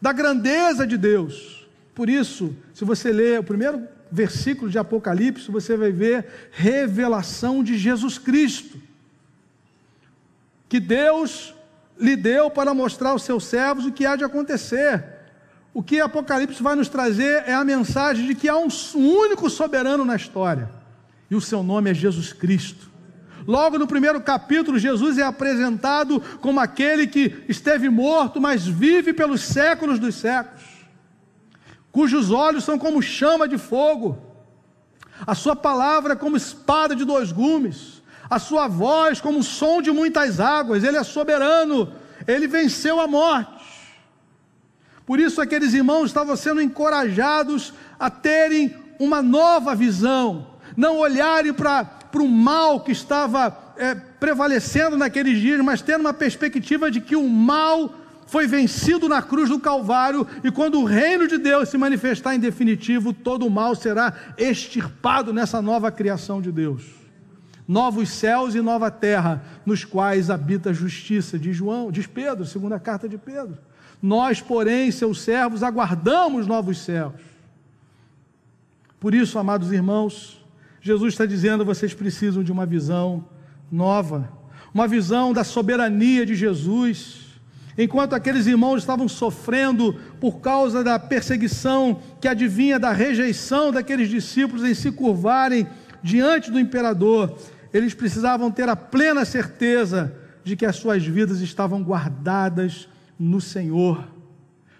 da grandeza de Deus. Por isso, se você ler o primeiro versículo de Apocalipse, você vai ver revelação de Jesus Cristo. Que Deus lhe deu para mostrar aos seus servos o que há de acontecer. O que Apocalipse vai nos trazer é a mensagem de que há um único soberano na história. e o seu nome é Jesus Cristo. Logo no primeiro capítulo, Jesus é apresentado como aquele que esteve morto, mas vive pelos séculos dos séculos, cujos olhos são como chama de fogo, a sua palavra como espada de dois gumes, a sua voz como som de muitas águas, ele é soberano, ele venceu a morte. Por isso, aqueles irmãos estavam sendo encorajados a terem uma nova visão, não olharem para o mal que estava é, prevalecendo naqueles dias, mas tendo uma perspectiva de que o mal foi vencido na cruz do Calvário, e quando o reino de Deus se manifestar em definitivo, todo o mal será extirpado nessa nova criação de Deus. Novos céus e nova terra, nos quais habita a justiça, diz João, diz Pedro, segunda carta de Pedro. Nós, porém, seus servos, aguardamos novos céus. Por isso, amados irmãos, Jesus está dizendo: vocês precisam de uma visão nova, uma visão da soberania de Jesus. Enquanto aqueles irmãos estavam sofrendo por causa da perseguição que adivinha da rejeição daqueles discípulos em se curvarem diante do imperador, eles precisavam ter a plena certeza de que as suas vidas estavam guardadas no Senhor,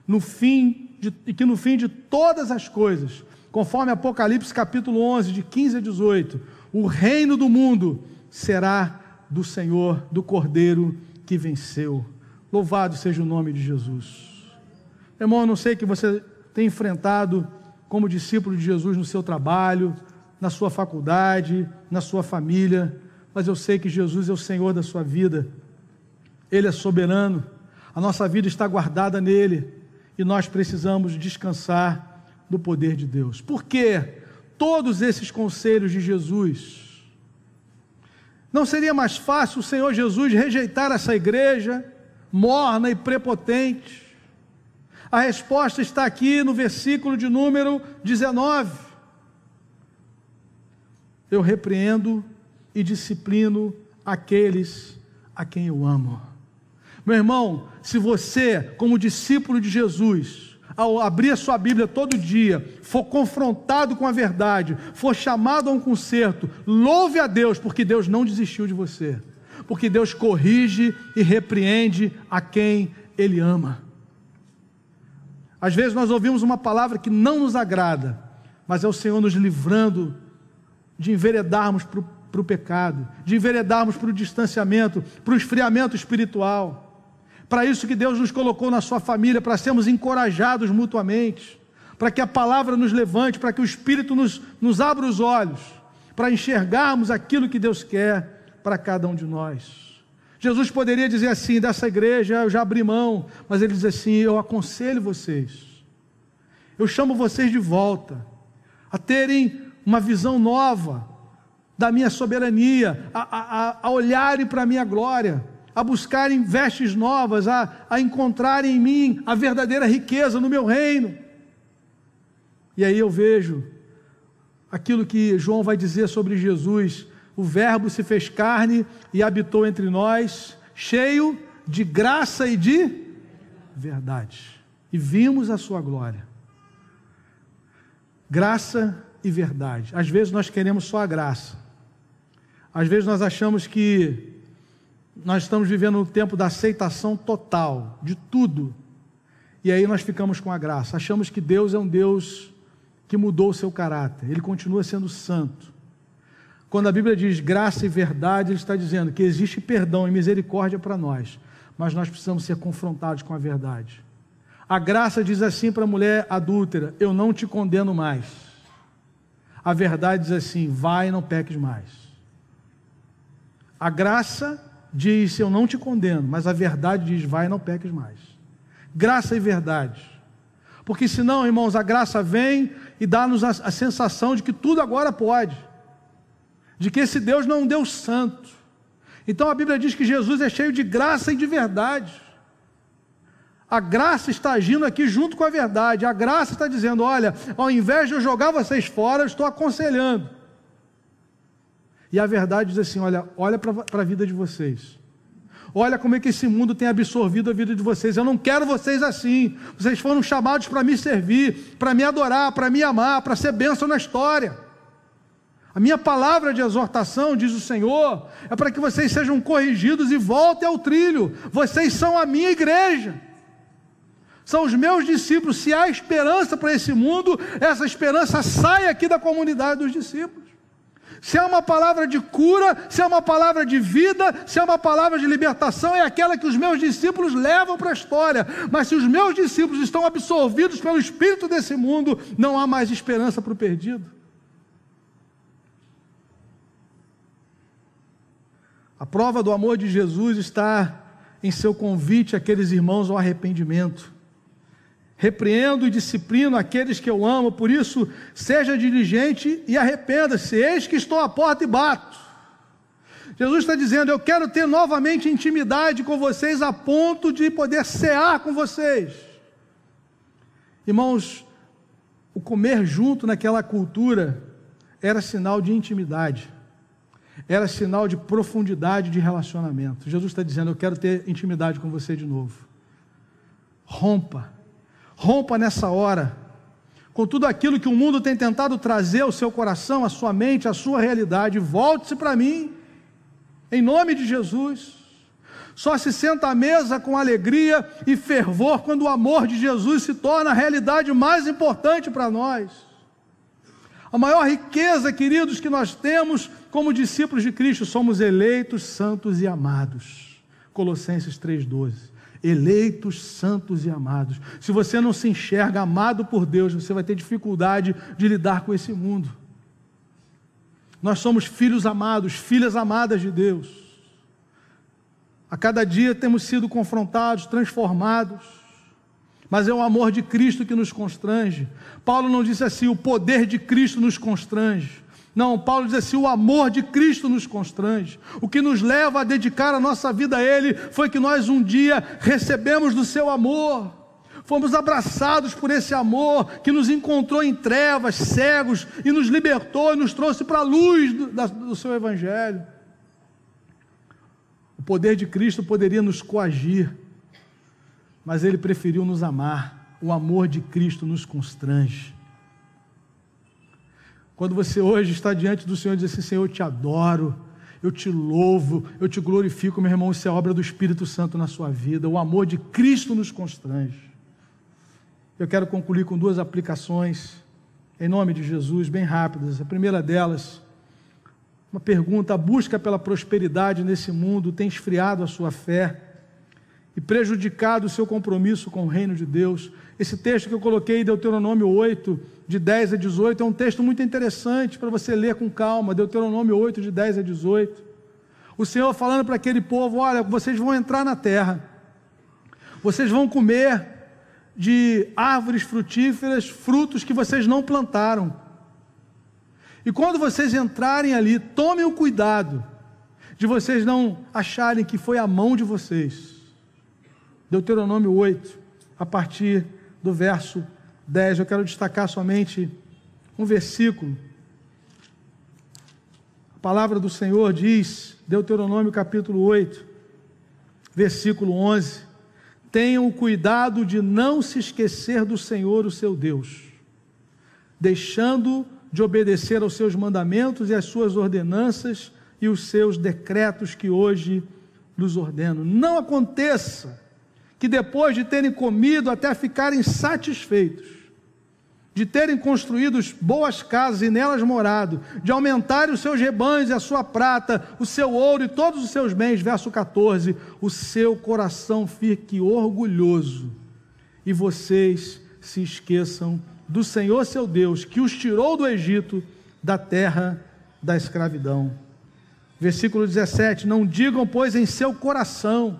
no fim de, e que no fim de todas as coisas, conforme Apocalipse capítulo 11, de 15 a 18, o reino do mundo será do Senhor, do Cordeiro que venceu. Louvado seja o nome de Jesus. Irmão, eu não sei que você tem enfrentado como discípulo de Jesus no seu trabalho, na sua faculdade, na sua família, mas eu sei que Jesus é o Senhor da sua vida, Ele é soberano, a nossa vida está guardada nele e nós precisamos descansar do poder de Deus. Por que todos esses conselhos de Jesus? Não seria mais fácil o Senhor Jesus rejeitar essa igreja morna e prepotente? A resposta está aqui no versículo de número 19. Eu repreendo e disciplino aqueles a quem eu amo. Meu irmão, se você, como discípulo de Jesus, ao abrir a sua Bíblia todo dia, for confrontado com a verdade, for chamado a um conserto, louve a Deus, porque Deus não desistiu de você, porque Deus corrige e repreende a quem Ele ama. Às vezes nós ouvimos uma palavra que não nos agrada, mas é o Senhor nos livrando de enveredarmos para o pecado, de enveredarmos para o distanciamento, para o esfriamento espiritual. Para isso que Deus nos colocou na sua família, para sermos encorajados mutuamente, para que a palavra nos levante, para que o Espírito nos, nos abra os olhos, para enxergarmos aquilo que Deus quer para cada um de nós. Jesus poderia dizer assim: dessa igreja eu já abri mão, mas ele diz assim: eu aconselho vocês, eu chamo vocês de volta, a terem uma visão nova da minha soberania, a, a, a olharem para a minha glória a buscarem vestes novas, a, a encontrarem em mim a verdadeira riqueza no meu reino. E aí eu vejo aquilo que João vai dizer sobre Jesus: o Verbo se fez carne e habitou entre nós, cheio de graça e de verdade. E vimos a sua glória. Graça e verdade. Às vezes nós queremos só a graça. Às vezes nós achamos que nós estamos vivendo um tempo da aceitação total de tudo. E aí nós ficamos com a graça. Achamos que Deus é um Deus que mudou o seu caráter. Ele continua sendo santo. Quando a Bíblia diz graça e verdade, ele está dizendo que existe perdão e misericórdia para nós, mas nós precisamos ser confrontados com a verdade. A graça diz assim para a mulher adúltera: Eu não te condeno mais. A verdade diz assim: Vai e não peques mais. A graça diz: Eu não te condeno, mas a verdade diz: Vai, não peques mais. Graça e verdade. Porque senão, irmãos, a graça vem e dá-nos a, a, sensação de que tudo agora pode, de que esse Deus não é um Deus santo. Então a Bíblia diz que Jesus é cheio de graça e de verdade. A graça está agindo aqui junto com a verdade. A graça está dizendo: olha, ao invés de eu jogar vocês fora, eu estou aconselhando. E a verdade diz assim: olha, olha para a vida de vocês. Olha como é que esse mundo tem absorvido a vida de vocês. Eu não quero vocês assim. Vocês foram chamados para me servir, para me adorar, para me amar, para ser bênção na história. A minha palavra de exortação, diz o Senhor, é para que vocês sejam corrigidos e voltem ao trilho. Vocês são a minha igreja. São os meus discípulos. Se há esperança para esse mundo, essa esperança sai aqui da comunidade dos discípulos. Se é uma palavra de cura, se é uma palavra de vida, se é uma palavra de libertação, é aquela que os meus discípulos levam para a história. Mas se os meus discípulos estão absorvidos pelo espírito desse mundo, não há mais esperança para o perdido. A prova do amor de Jesus está em seu convite àqueles irmãos ao arrependimento. Repreendo e disciplino aqueles que eu amo, por isso, seja diligente e arrependa-se. Eis que estou à porta e bato. Jesus está dizendo: Eu quero ter novamente intimidade com vocês, a ponto de poder cear com vocês. Irmãos, o comer junto naquela cultura era sinal de intimidade, era sinal de profundidade de relacionamento. Jesus está dizendo: Eu quero ter intimidade com você de novo. Rompa Rompa nessa hora com tudo aquilo que o mundo tem tentado trazer ao seu coração, à sua mente, à sua realidade. Volte-se para mim, em nome de Jesus. Só se senta à mesa com alegria e fervor quando o amor de Jesus se torna a realidade mais importante para nós. A maior riqueza, queridos, que nós temos como discípulos de Cristo, somos eleitos, santos e amados. Colossenses 3,12 eleitos, santos e amados. Se você não se enxerga amado por Deus, você vai ter dificuldade de lidar com esse mundo. Nós somos filhos amados, filhas amadas de Deus. A cada dia temos sido confrontados, transformados, mas é o amor de Cristo que nos constrange. Paulo não disse assim: o poder de Cristo nos constrange. Não, Paulo diz assim: o amor de Cristo nos constrange. O que nos leva a dedicar a nossa vida a Ele foi que nós um dia recebemos do seu amor, fomos abraçados por esse amor que nos encontrou em trevas, cegos, e nos libertou e nos trouxe para a luz do, do seu Evangelho. O poder de Cristo poderia nos coagir, mas Ele preferiu nos amar. O amor de Cristo nos constrange. Quando você hoje está diante do Senhor e diz assim: Senhor, eu te adoro, eu te louvo, eu te glorifico, meu irmão, isso é obra do Espírito Santo na sua vida. O amor de Cristo nos constrange. Eu quero concluir com duas aplicações, em nome de Jesus, bem rápidas. A primeira delas, uma pergunta: a busca pela prosperidade nesse mundo tem esfriado a sua fé e prejudicado o seu compromisso com o reino de Deus? Esse texto que eu coloquei, Deuteronômio 8, de 10 a 18, é um texto muito interessante para você ler com calma. Deuteronômio 8, de 10 a 18. O Senhor falando para aquele povo: olha, vocês vão entrar na terra, vocês vão comer de árvores frutíferas, frutos que vocês não plantaram. E quando vocês entrarem ali, tomem o cuidado de vocês não acharem que foi a mão de vocês. Deuteronômio 8, a partir do verso 10. Eu quero destacar somente um versículo. A palavra do Senhor diz, Deuteronômio capítulo 8, versículo 11: Tenham cuidado de não se esquecer do Senhor, o seu Deus, deixando de obedecer aos seus mandamentos e às suas ordenanças e os seus decretos que hoje nos ordeno. Não aconteça que depois de terem comido até ficarem satisfeitos, de terem construído boas casas e nelas morado, de aumentarem os seus rebanhos e a sua prata, o seu ouro e todos os seus bens, verso 14, o seu coração fique orgulhoso e vocês se esqueçam do Senhor seu Deus, que os tirou do Egito, da terra da escravidão. Versículo 17: Não digam, pois, em seu coração,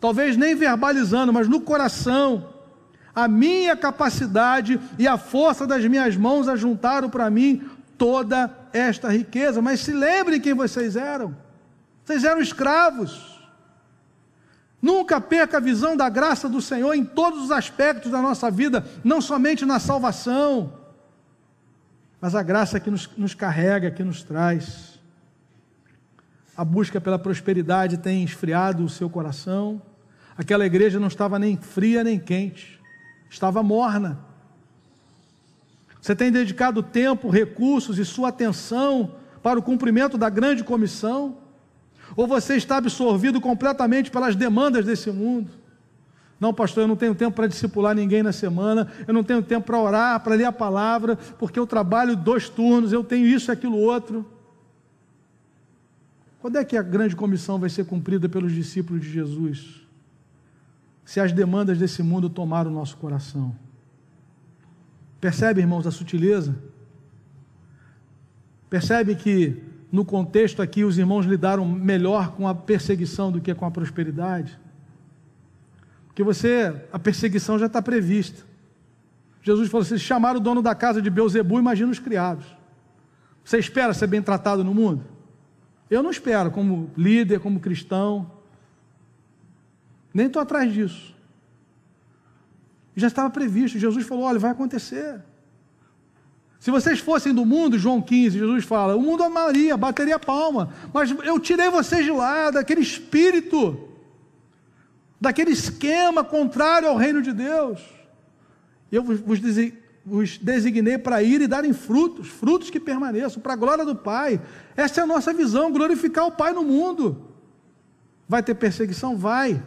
talvez nem verbalizando, mas no coração, a minha capacidade e a força das minhas mãos ajuntaram para mim toda esta riqueza. Mas se lembrem quem vocês eram. Vocês eram escravos. Nunca perca a visão da graça do Senhor em todos os aspectos da nossa vida, não somente na salvação, mas a graça que nos, nos carrega, que nos traz. A busca pela prosperidade tem esfriado o seu coração. Aquela igreja não estava nem fria nem quente, estava morna. Você tem dedicado tempo, recursos e sua atenção para o cumprimento da grande comissão? Ou você está absorvido completamente pelas demandas desse mundo? Não, pastor, eu não tenho tempo para discipular ninguém na semana, eu não tenho tempo para orar, para ler a palavra, porque eu trabalho dois turnos, eu tenho isso e aquilo outro. Quando é que a grande comissão vai ser cumprida pelos discípulos de Jesus? Se as demandas desse mundo tomaram o nosso coração. Percebe, irmãos, a sutileza? Percebe que no contexto aqui os irmãos lidaram melhor com a perseguição do que com a prosperidade? que você, a perseguição já está prevista. Jesus falou: se chamaram o dono da casa de Beuzebu, imagina os criados. Você espera ser bem tratado no mundo? Eu não espero, como líder, como cristão. Nem estou atrás disso. Já estava previsto. Jesus falou: olha, vai acontecer. Se vocês fossem do mundo, João 15, Jesus fala: o mundo amaria, bateria palma, mas eu tirei vocês de lá, daquele espírito daquele esquema contrário ao reino de Deus. Eu vos designei para ir e darem frutos, frutos que permaneçam, para a glória do Pai. Essa é a nossa visão, glorificar o Pai no mundo. Vai ter perseguição? Vai.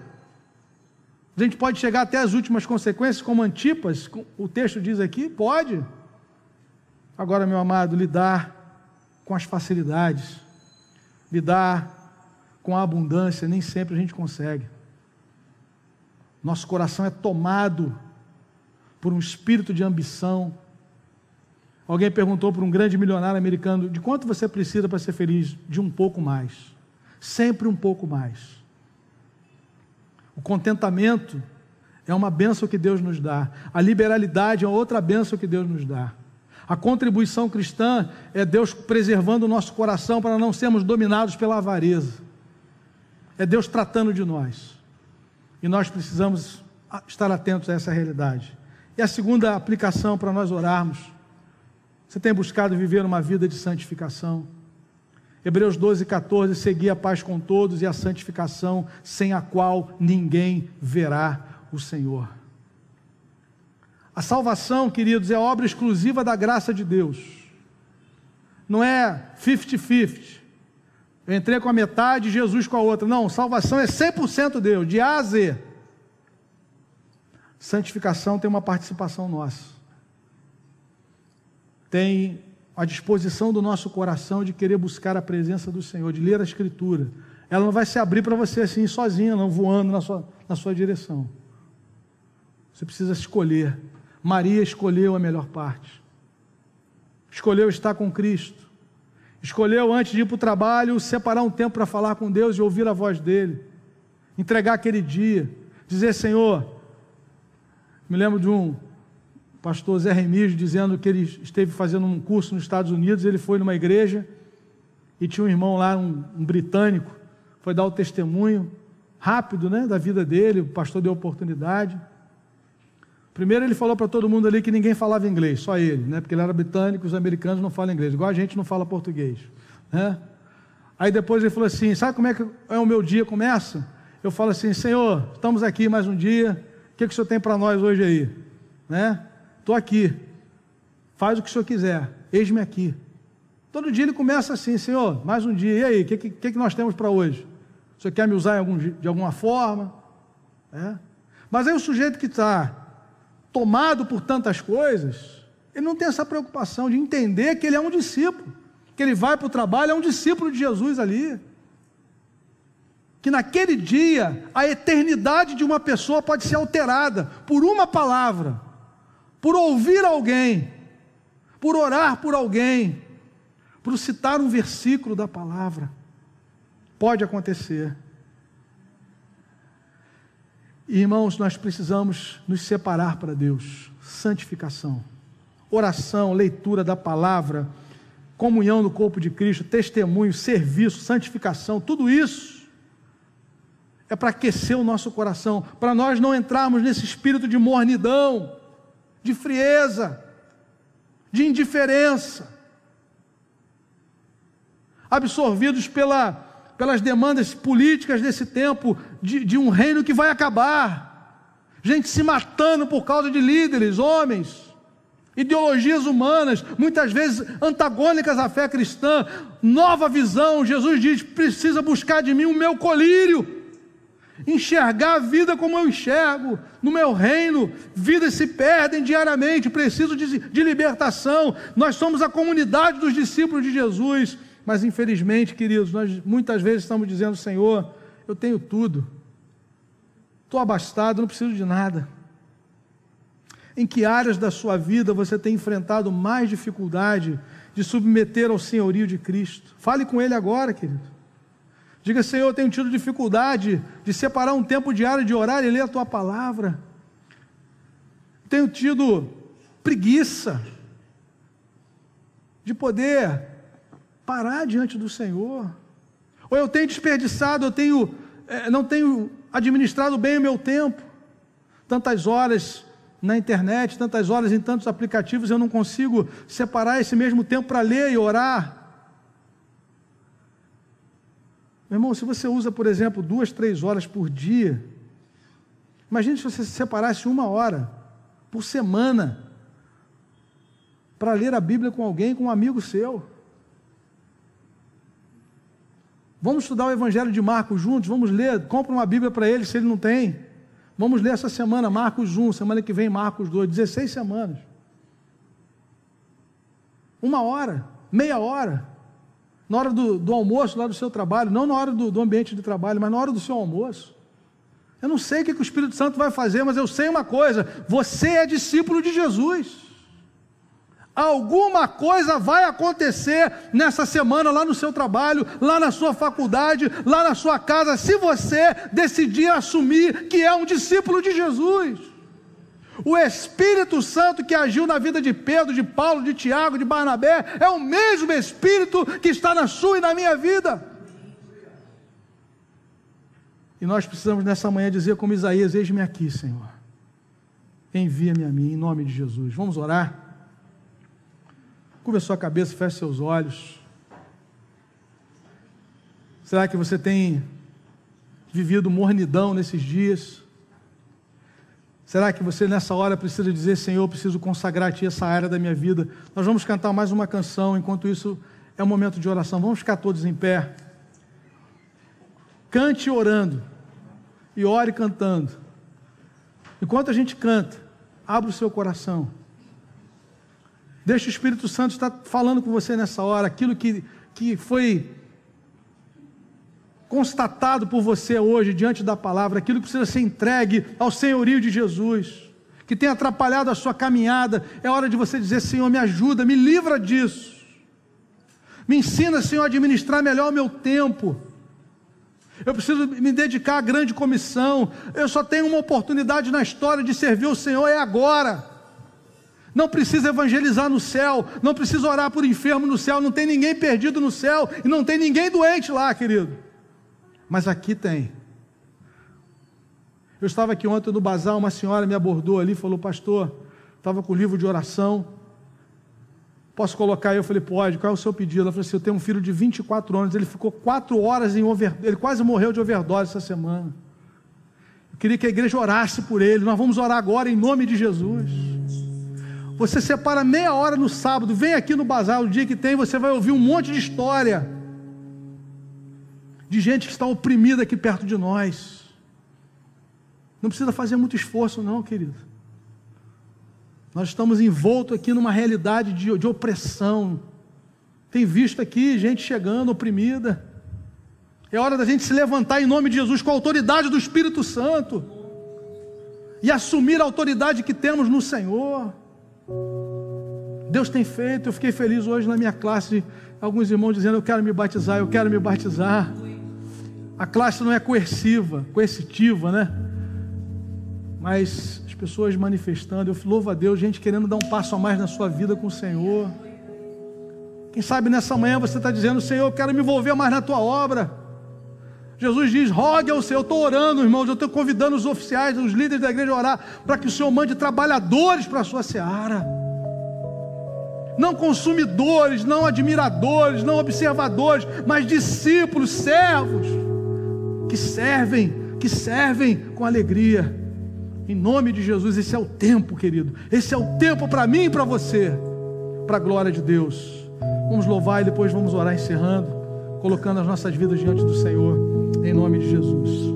A gente pode chegar até as últimas consequências, como Antipas, o texto diz aqui? Pode. Agora, meu amado, lidar com as facilidades, lidar com a abundância, nem sempre a gente consegue. Nosso coração é tomado por um espírito de ambição. Alguém perguntou para um grande milionário americano: de quanto você precisa para ser feliz? De um pouco mais. Sempre um pouco mais. O contentamento é uma benção que Deus nos dá. A liberalidade é outra benção que Deus nos dá. A contribuição cristã é Deus preservando o nosso coração para não sermos dominados pela avareza. É Deus tratando de nós. E nós precisamos estar atentos a essa realidade. E a segunda aplicação para nós orarmos. Você tem buscado viver uma vida de santificação. Hebreus 12, 14, seguir a paz com todos e a santificação, sem a qual ninguém verá o Senhor. A salvação, queridos, é obra exclusiva da graça de Deus. Não é 50-50. Eu entrei com a metade, Jesus com a outra. Não, salvação é 100% Deus, de A a Z. Santificação tem uma participação nossa. Tem a disposição do nosso coração de querer buscar a presença do Senhor, de ler a Escritura. Ela não vai se abrir para você assim sozinha, não voando na sua, na sua direção. Você precisa escolher. Maria escolheu a melhor parte. Escolheu estar com Cristo. Escolheu, antes de ir para o trabalho, separar um tempo para falar com Deus e ouvir a voz dele. Entregar aquele dia. Dizer, Senhor, me lembro de um pastor Zé Remígio dizendo que ele esteve fazendo um curso nos Estados Unidos, ele foi numa igreja e tinha um irmão lá, um, um britânico, foi dar o testemunho rápido né, da vida dele, o pastor deu oportunidade. Primeiro ele falou para todo mundo ali que ninguém falava inglês, só ele, né? Porque ele era britânico, os americanos não falam inglês, igual a gente não fala português, né? Aí depois ele falou assim: sabe como é que é o meu dia começa? Eu falo assim: Senhor, estamos aqui mais um dia. O que, que o Senhor tem para nós hoje aí, né? Estou aqui. Faz o que o Senhor quiser. Eis-me aqui. Todo dia ele começa assim: Senhor, mais um dia. E aí, o que, que, que nós temos para hoje? O Senhor quer me usar algum, de alguma forma? É? Mas aí o sujeito que está tomado por tantas coisas, ele não tem essa preocupação de entender que ele é um discípulo, que ele vai para o trabalho, é um discípulo de Jesus ali. Que naquele dia a eternidade de uma pessoa pode ser alterada por uma palavra, por ouvir alguém, por orar por alguém, por citar um versículo da palavra. Pode acontecer. Irmãos, nós precisamos nos separar para Deus. Santificação, oração, leitura da palavra, comunhão no corpo de Cristo, testemunho, serviço, santificação, tudo isso é para aquecer o nosso coração, para nós não entrarmos nesse espírito de mornidão, de frieza, de indiferença, absorvidos pela pelas demandas políticas desse tempo, de, de um reino que vai acabar. Gente se matando por causa de líderes, homens, ideologias humanas, muitas vezes antagônicas à fé cristã, nova visão. Jesus diz: precisa buscar de mim o meu colírio enxergar a vida como eu enxergo, no meu reino, vidas se perdem diariamente, preciso de, de, libertação. Nós somos a comunidade dos discípulos de Jesus, mas infelizmente, queridos, nós muitas vezes estamos dizendo: Senhor, eu tenho tudo, estou abastado, não preciso de nada. Em que áreas da sua vida você tem enfrentado mais dificuldade de submeter ao senhorio de Cristo? Fale com Ele agora, querido. Diga, Senhor, eu tenho tido dificuldade de separar um tempo diário de orar e ler a tua palavra. Tenho tido preguiça de poder parar diante do Senhor. Ou eu tenho desperdiçado, eu tenho, é, não tenho administrado bem o meu tempo. Tantas horas na internet, tantas horas em tantos aplicativos, eu não consigo separar esse mesmo tempo para ler e orar. Meu irmão, se você usa, por exemplo, duas, três horas por dia, imagine se você separasse uma hora por semana para ler a Bíblia com alguém, com um amigo seu. Vamos estudar o Evangelho de Marcos juntos, vamos ler, compra uma Bíblia para ele se ele não tem. Vamos ler essa semana Marcos 1, semana que vem Marcos 2, 16 semanas. Uma hora, meia hora na hora do, do almoço, lá do seu trabalho, não na hora do, do, ambiente de trabalho, mas na hora do seu almoço. Eu não sei o que, que o Espírito Santo vai fazer, mas eu sei uma coisa: você é discípulo de Jesus. Alguma coisa vai acontecer nessa semana lá no seu trabalho, lá na sua faculdade, lá na sua casa, se você decidir assumir que é um discípulo de Jesus. O Espírito Santo que agiu na vida de Pedro, de Paulo, de Tiago, de Barnabé, é o mesmo Espírito que está na sua e na minha vida. E nós precisamos nessa manhã dizer como Isaías: Eis-me aqui, Senhor. Envia-me a mim, em nome de Jesus. Vamos orar? Curva sua cabeça, feche seus olhos. Será que você tem vivido mornidão nesses dias? Será que você nessa hora precisa dizer, Senhor, preciso consagrar a Ti essa área da minha vida? Nós vamos cantar mais uma canção, enquanto isso é um momento de oração. Vamos ficar todos em pé. Cante orando e ore cantando. Enquanto a gente canta, abra o seu coração. Deixa o Espírito Santo estar falando com você nessa hora, aquilo que, que foi constatado por você hoje diante da palavra, aquilo que precisa ser entregue ao senhorio de Jesus, que tem atrapalhado a sua caminhada, é hora de você dizer: Senhor, me ajuda, me livra disso. Me ensina, Senhor, a administrar melhor o meu tempo. Eu preciso me dedicar à grande comissão. Eu só tenho uma oportunidade na história de servir o Senhor, é agora. Não precisa evangelizar no céu, não precisa orar por enfermo no céu, não tem ninguém perdido no céu e não tem ninguém doente lá, querido. Mas aqui tem. Eu estava aqui ontem no bazar, uma senhora me abordou ali falou: Pastor, estava com o livro de oração. Posso colocar? Eu falei: Pode. Qual é o seu pedido? Ela falou assim: Eu tenho um filho de 24 anos. Ele ficou quatro horas em overdose. Ele quase morreu de overdose essa semana. Eu queria que a igreja orasse por ele. Nós vamos orar agora em nome de Jesus. Você separa meia hora no sábado, vem aqui no bazar, o dia que tem, você vai ouvir um monte de história de gente que está oprimida aqui perto de nós. Não precisa fazer muito esforço, não, querido. Nós estamos envoltos aqui numa realidade de, de opressão. Tem visto aqui gente chegando oprimida. É hora da gente se levantar em nome de Jesus com a autoridade do Espírito Santo e assumir a autoridade que temos no Senhor. Deus tem feito, eu fiquei feliz hoje na minha classe, alguns irmãos dizendo: Eu quero me batizar, eu quero me batizar. A classe não é coerciva, coercitiva, né? Mas as pessoas manifestando, eu louvo a Deus, gente querendo dar um passo a mais na sua vida com o Senhor. Quem sabe nessa manhã você está dizendo, Senhor, eu quero me envolver mais na tua obra. Jesus diz: rogue ao Senhor, eu estou orando, irmãos, eu estou convidando os oficiais, os líderes da igreja a orar, para que o Senhor mande trabalhadores para a sua seara. Não consumidores, não admiradores, não observadores, mas discípulos, servos que servem, que servem com alegria. Em nome de Jesus, esse é o tempo, querido. Esse é o tempo para mim e para você, para a glória de Deus. Vamos louvar e depois vamos orar encerrando, colocando as nossas vidas diante do Senhor, em nome de Jesus.